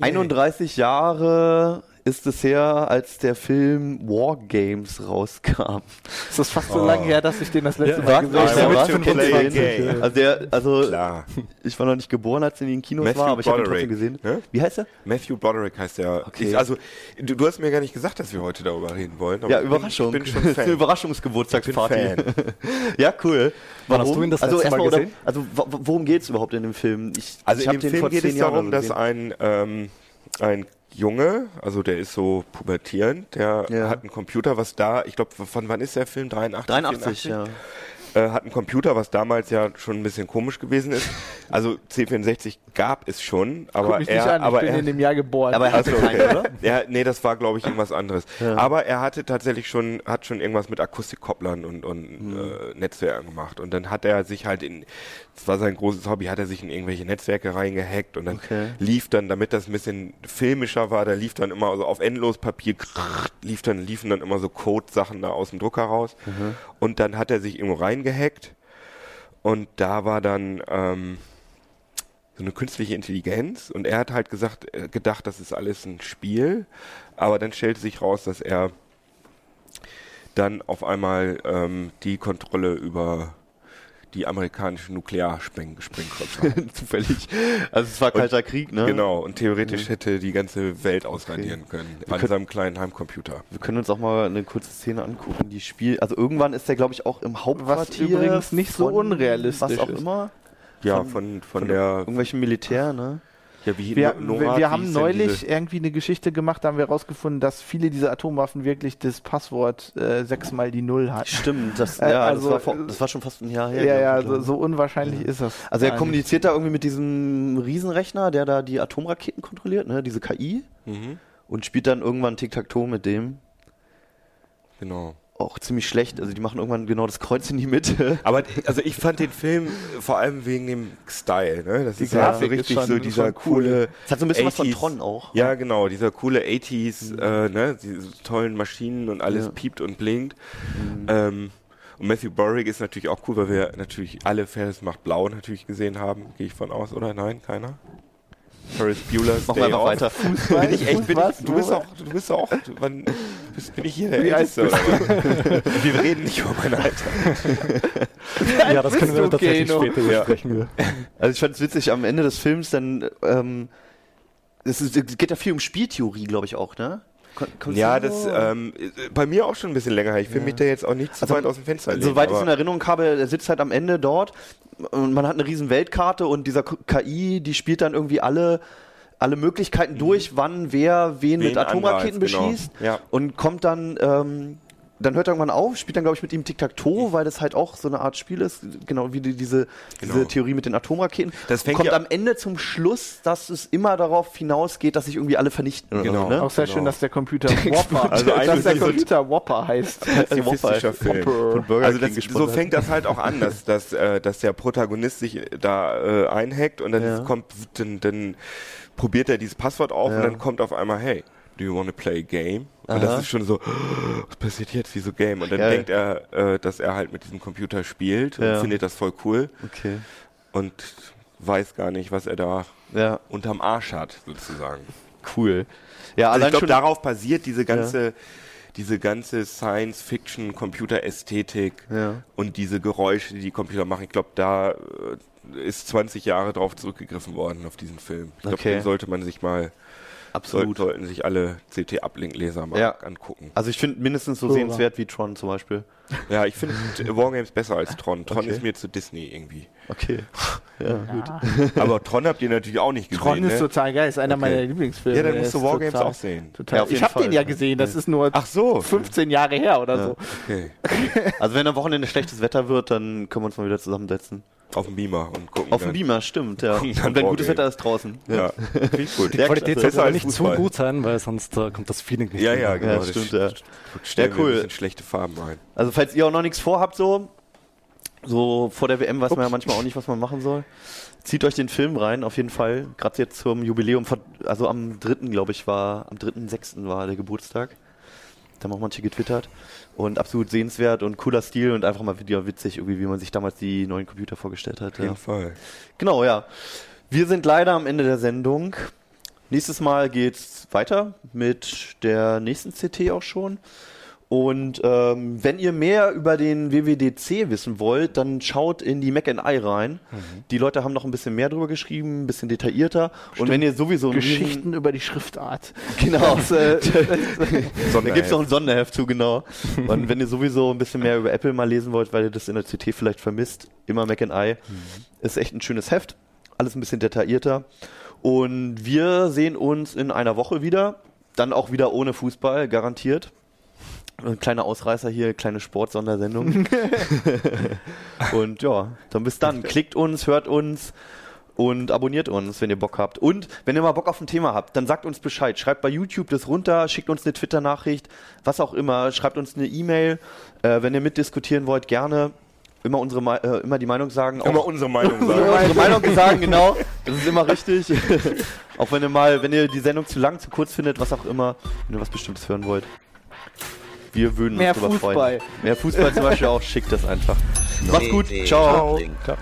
31 Jahre ist es her, als der Film War Games rauskam. Es ist fast so lange her, dass ich den das letzte Ja, Mal gesehen habe. gesehen. Also, der, also Klar. ich war noch nicht geboren, als er in den Kinos Matthew war, aber ich habe ihn trotzdem gesehen. ne? Wie heißt er? Matthew Broderick heißt der. Okay. Ich, also, du, du hast mir gar nicht gesagt, dass wir heute darüber reden wollen. aber Ja, bin- Überraschung. Ich bin schon Das ist eine Fan. Überraschungsgeburtstagsparty. Ja, cool. Wann hast du ihn das also letzte Mal erstmal, oder- gesehen? Also worum geht es überhaupt in dem Film? Ich, Also ich in dem Film geht zehn es Jahren darum, dass ein, ähm, ein Junge, also der ist so pubertierend, der Ja. hat einen Computer, was da, ich glaube, von wann ist der Film? 83? 83, 84? ja. Äh, hat einen Computer, was damals ja schon ein bisschen komisch gewesen ist. Also C64 gab es schon, Guck aber mich er, nicht an, ich aber bin er, in dem Jahr geboren. Aber er hatte Also, keinen, oder? ja, nee, das war, glaube ich, irgendwas anderes. Aber er hatte tatsächlich schon, hat schon irgendwas mit Akustikkopplern und, und Mhm. äh, Netzwerken gemacht. Und dann hat er sich halt in, das war sein großes Hobby, hat er sich in irgendwelche Netzwerke reingehackt und dann Okay. lief dann, damit das ein bisschen filmischer war, da lief dann immer so auf Endlospapier, lief dann, liefen dann immer so Code-Sachen da aus dem Drucker raus. Mhm. Und dann hat er sich irgendwo reingehackt und da war dann, ähm, so eine künstliche Intelligenz. Und er hat halt gesagt, äh, gedacht, das ist alles ein Spiel, aber dann stellte sich raus, dass er dann auf einmal ähm, die Kontrolle über die amerikanischen Nuklearsprengköpfe. Zufällig. Also es war kalter Krieg, ne? Genau, und theoretisch hätte die ganze Welt ausradieren können an können- seinem kleinen Heimcomputer. Wir können uns auch mal eine kurze Szene angucken, die Spiel. Also irgendwann ist der, glaube ich, auch im Hauptquartier. übrigens nicht so unrealistisch Was auch ist. immer. Ja, Von- von, von, Von der, Irgendwelchem Militär, ne? Ja, wie wir, No- wir, haben neulich diese- irgendwie eine Geschichte gemacht, da haben wir herausgefunden, dass viele dieser Atomwaffen wirklich das Passwort äh, sechsmal die Null hat. Stimmt, das, Äh, ja, also, das, war vor, das war schon fast ein Jahr her. Ja, ja, so, so unwahrscheinlich ist das. Also er kommuniziert da irgendwie mit diesem Riesenrechner, der da die Atomraketen kontrolliert, ne? Diese KI. Mhm, Und spielt dann irgendwann Tic-Tac-Toe mit dem. genau. Auch ziemlich schlecht. Also die machen irgendwann genau das Kreuz in die Mitte. Aber also ich fand den Film vor allem wegen dem Style, ne? Das Die ist ja so Grafik ist richtig so dieser coole. Es hat so ein bisschen was von 80s. Tron auch. Ja, genau, dieser coole 80s, äh, ne, diese tollen Maschinen und alles Ja. piept und blinkt. Ähm, und Matthew Broderick ist natürlich auch cool, weil wir natürlich alle Ferris macht blau natürlich gesehen haben, gehe ich von aus, oder? Nein, keiner? Ferris Bueller's Machen wir einfach weiter. Bin ich echt, bin ich, du bist auch, du bist auch, du, wann, bist, bin ich hier der Wie Älteste, oder was? Wir reden nicht über mein Alter. ja, das können wir tatsächlich Keno? später Ja. besprechen. Also ich fand es witzig, am Ende des Films dann, ähm, es, ist, es geht ja viel um Spieltheorie, glaube ich auch, ne? Kon- Ja, das ähm, bei mir auch schon ein bisschen länger her. Ich will mich da jetzt auch nicht zu Also, weit aus dem Fenster lehnen. Soweit ich es in Erinnerung habe, er sitzt halt am Ende dort und man hat eine riesen Weltkarte und dieser KI, die spielt dann irgendwie alle alle Möglichkeiten durch, wann wer wen, Wen mit Atomraketen angreift, genau. beschießt Ja. und kommt dann ähm, dann hört er irgendwann auf, spielt dann glaube ich mit ihm Tic-Tac-Toe, weil das halt auch so eine Art Spiel ist, genau wie die, diese, Genau. diese Theorie mit den Atomraketen. Das fängt kommt ja- am Ende zum Schluss, dass es immer darauf hinausgeht, dass sich irgendwie alle vernichten. Genau. so, ne? Auch sehr Genau. schön, dass der Computer Whopper, Also dass der Computer Whopper heißt. pazifistischer Film. Von Burger Also das, so fängt das halt auch an, dass, dass, äh, dass der Protagonist sich da äh, einhackt und dann Ja. kommt, dann, dann probiert er dieses Passwort auf Ja. und dann kommt auf einmal, hey, do you want to play a game? Und Aha. das ist schon so, was passiert jetzt, wieso Game? Und dann Geil. denkt er, äh, dass er halt mit diesem Computer spielt und Ja. findet das voll cool Okay. und weiß gar nicht, was er da Ja, unterm Arsch hat, sozusagen. cool. Ja, Also ich glaube, darauf basiert diese ganze, diese ganze Science-Fiction, Computerästhetik Ja. und diese Geräusche, die die Computer machen. Ich glaube, da äh, ist 20 Jahre drauf zurückgegriffen worden auf diesen Film. Ich glaube, Okay. den sollte man sich mal, absolut. sollten sich alle CT-Uplink-Leser mal Ja. angucken. Also ich finde mindestens so Hurra. sehenswert wie Tron zum Beispiel. Ja, ich finde Wargames besser als Tron. Tron Okay. ist mir zu Disney irgendwie. Okay. Ja, gut. Aber Tron habt ihr natürlich auch nicht gesehen, Tron ist ne? total geil, ist einer Okay. meiner Lieblingsfilme. Ja, dann musst du Wargames total- auch sehen. Total. Ich habe den ja gesehen, das ist nur Ach so. 15 Jahre her oder Ja. so. Okay. Also wenn am Wochenende schlechtes Wetter wird, dann können wir uns mal wieder zusammensetzen. Auf dem Beamer und gucken Auf dem. Beamer, stimmt, ja. Und wenn gutes. Wetter ist draußen. Ja, ich gut. Die Ja, Qualität sollte aber nicht Fußball. zu gut sein, weil sonst äh, kommt das Feeling nicht Ja, ja, genau. Ja, das stimmt, st- ja. Stellen Ja, wir cool. ein bisschen schlechte Farben ein. Also falls ihr auch noch nichts vorhabt, so, so vor der WM weiß man ja manchmal auch nicht, was man machen soll. Zieht euch den Film rein, auf jeden Fall. Gerade jetzt zum Jubiläum, von, also am 3. glaube ich war, am 3.6. war der Geburtstag. Da haben auch manche getwittert. Und absolut sehenswert und cooler Stil und einfach mal wieder witzig, irgendwie, wie man sich damals die neuen Computer vorgestellt hat. Auf jeden Ja. Fall. Genau, ja. Wir sind leider am Ende der Sendung. Nächstes Mal geht's weiter mit der nächsten CT auch schon. Und ähm, wenn ihr mehr über den WWDC wissen wollt, dann schaut in die Mac I rein. Die Leute haben noch ein bisschen mehr drüber geschrieben, ein bisschen detaillierter. Und wenn ihr sowieso Geschichten über die Schriftart. Genau, äh, da Sonderheft. gibt's noch ein Sonderheft zu, genau. Und wenn ihr sowieso ein bisschen mehr über Apple mal lesen wollt, weil ihr das in der CT vielleicht vermisst, immer Mac I. Ist echt ein schönes Heft. Alles ein bisschen detaillierter. Und wir sehen uns in einer Woche wieder. Dann auch wieder ohne Fußball, garantiert. Ein kleiner Ausreißer hier, kleine Sportsondersendung. und ja, dann bis dann. Klickt uns, hört uns und abonniert uns, wenn ihr Bock habt. Und wenn ihr mal Bock auf ein Thema habt, dann sagt uns Bescheid. Schreibt bei YouTube das runter, schickt uns eine Twitter-Nachricht, was auch immer. Schreibt uns eine E-Mail. Äh, wenn ihr mitdiskutieren wollt, gerne. Immer, unsere, äh, immer die Meinung sagen. Immer Auch- unsere Meinung immer sagen. unsere Meinung sagen, genau. Das ist immer richtig. auch wenn ihr mal, wenn ihr die Sendung zu lang, zu kurz findet, was auch immer, wenn ihr was Bestimmtes hören wollt. Wir würden Mehr uns drüber Fußball. freuen. Mehr Fußball zum Beispiel auch, schickt das einfach. Macht's gut, ciao. Ciao.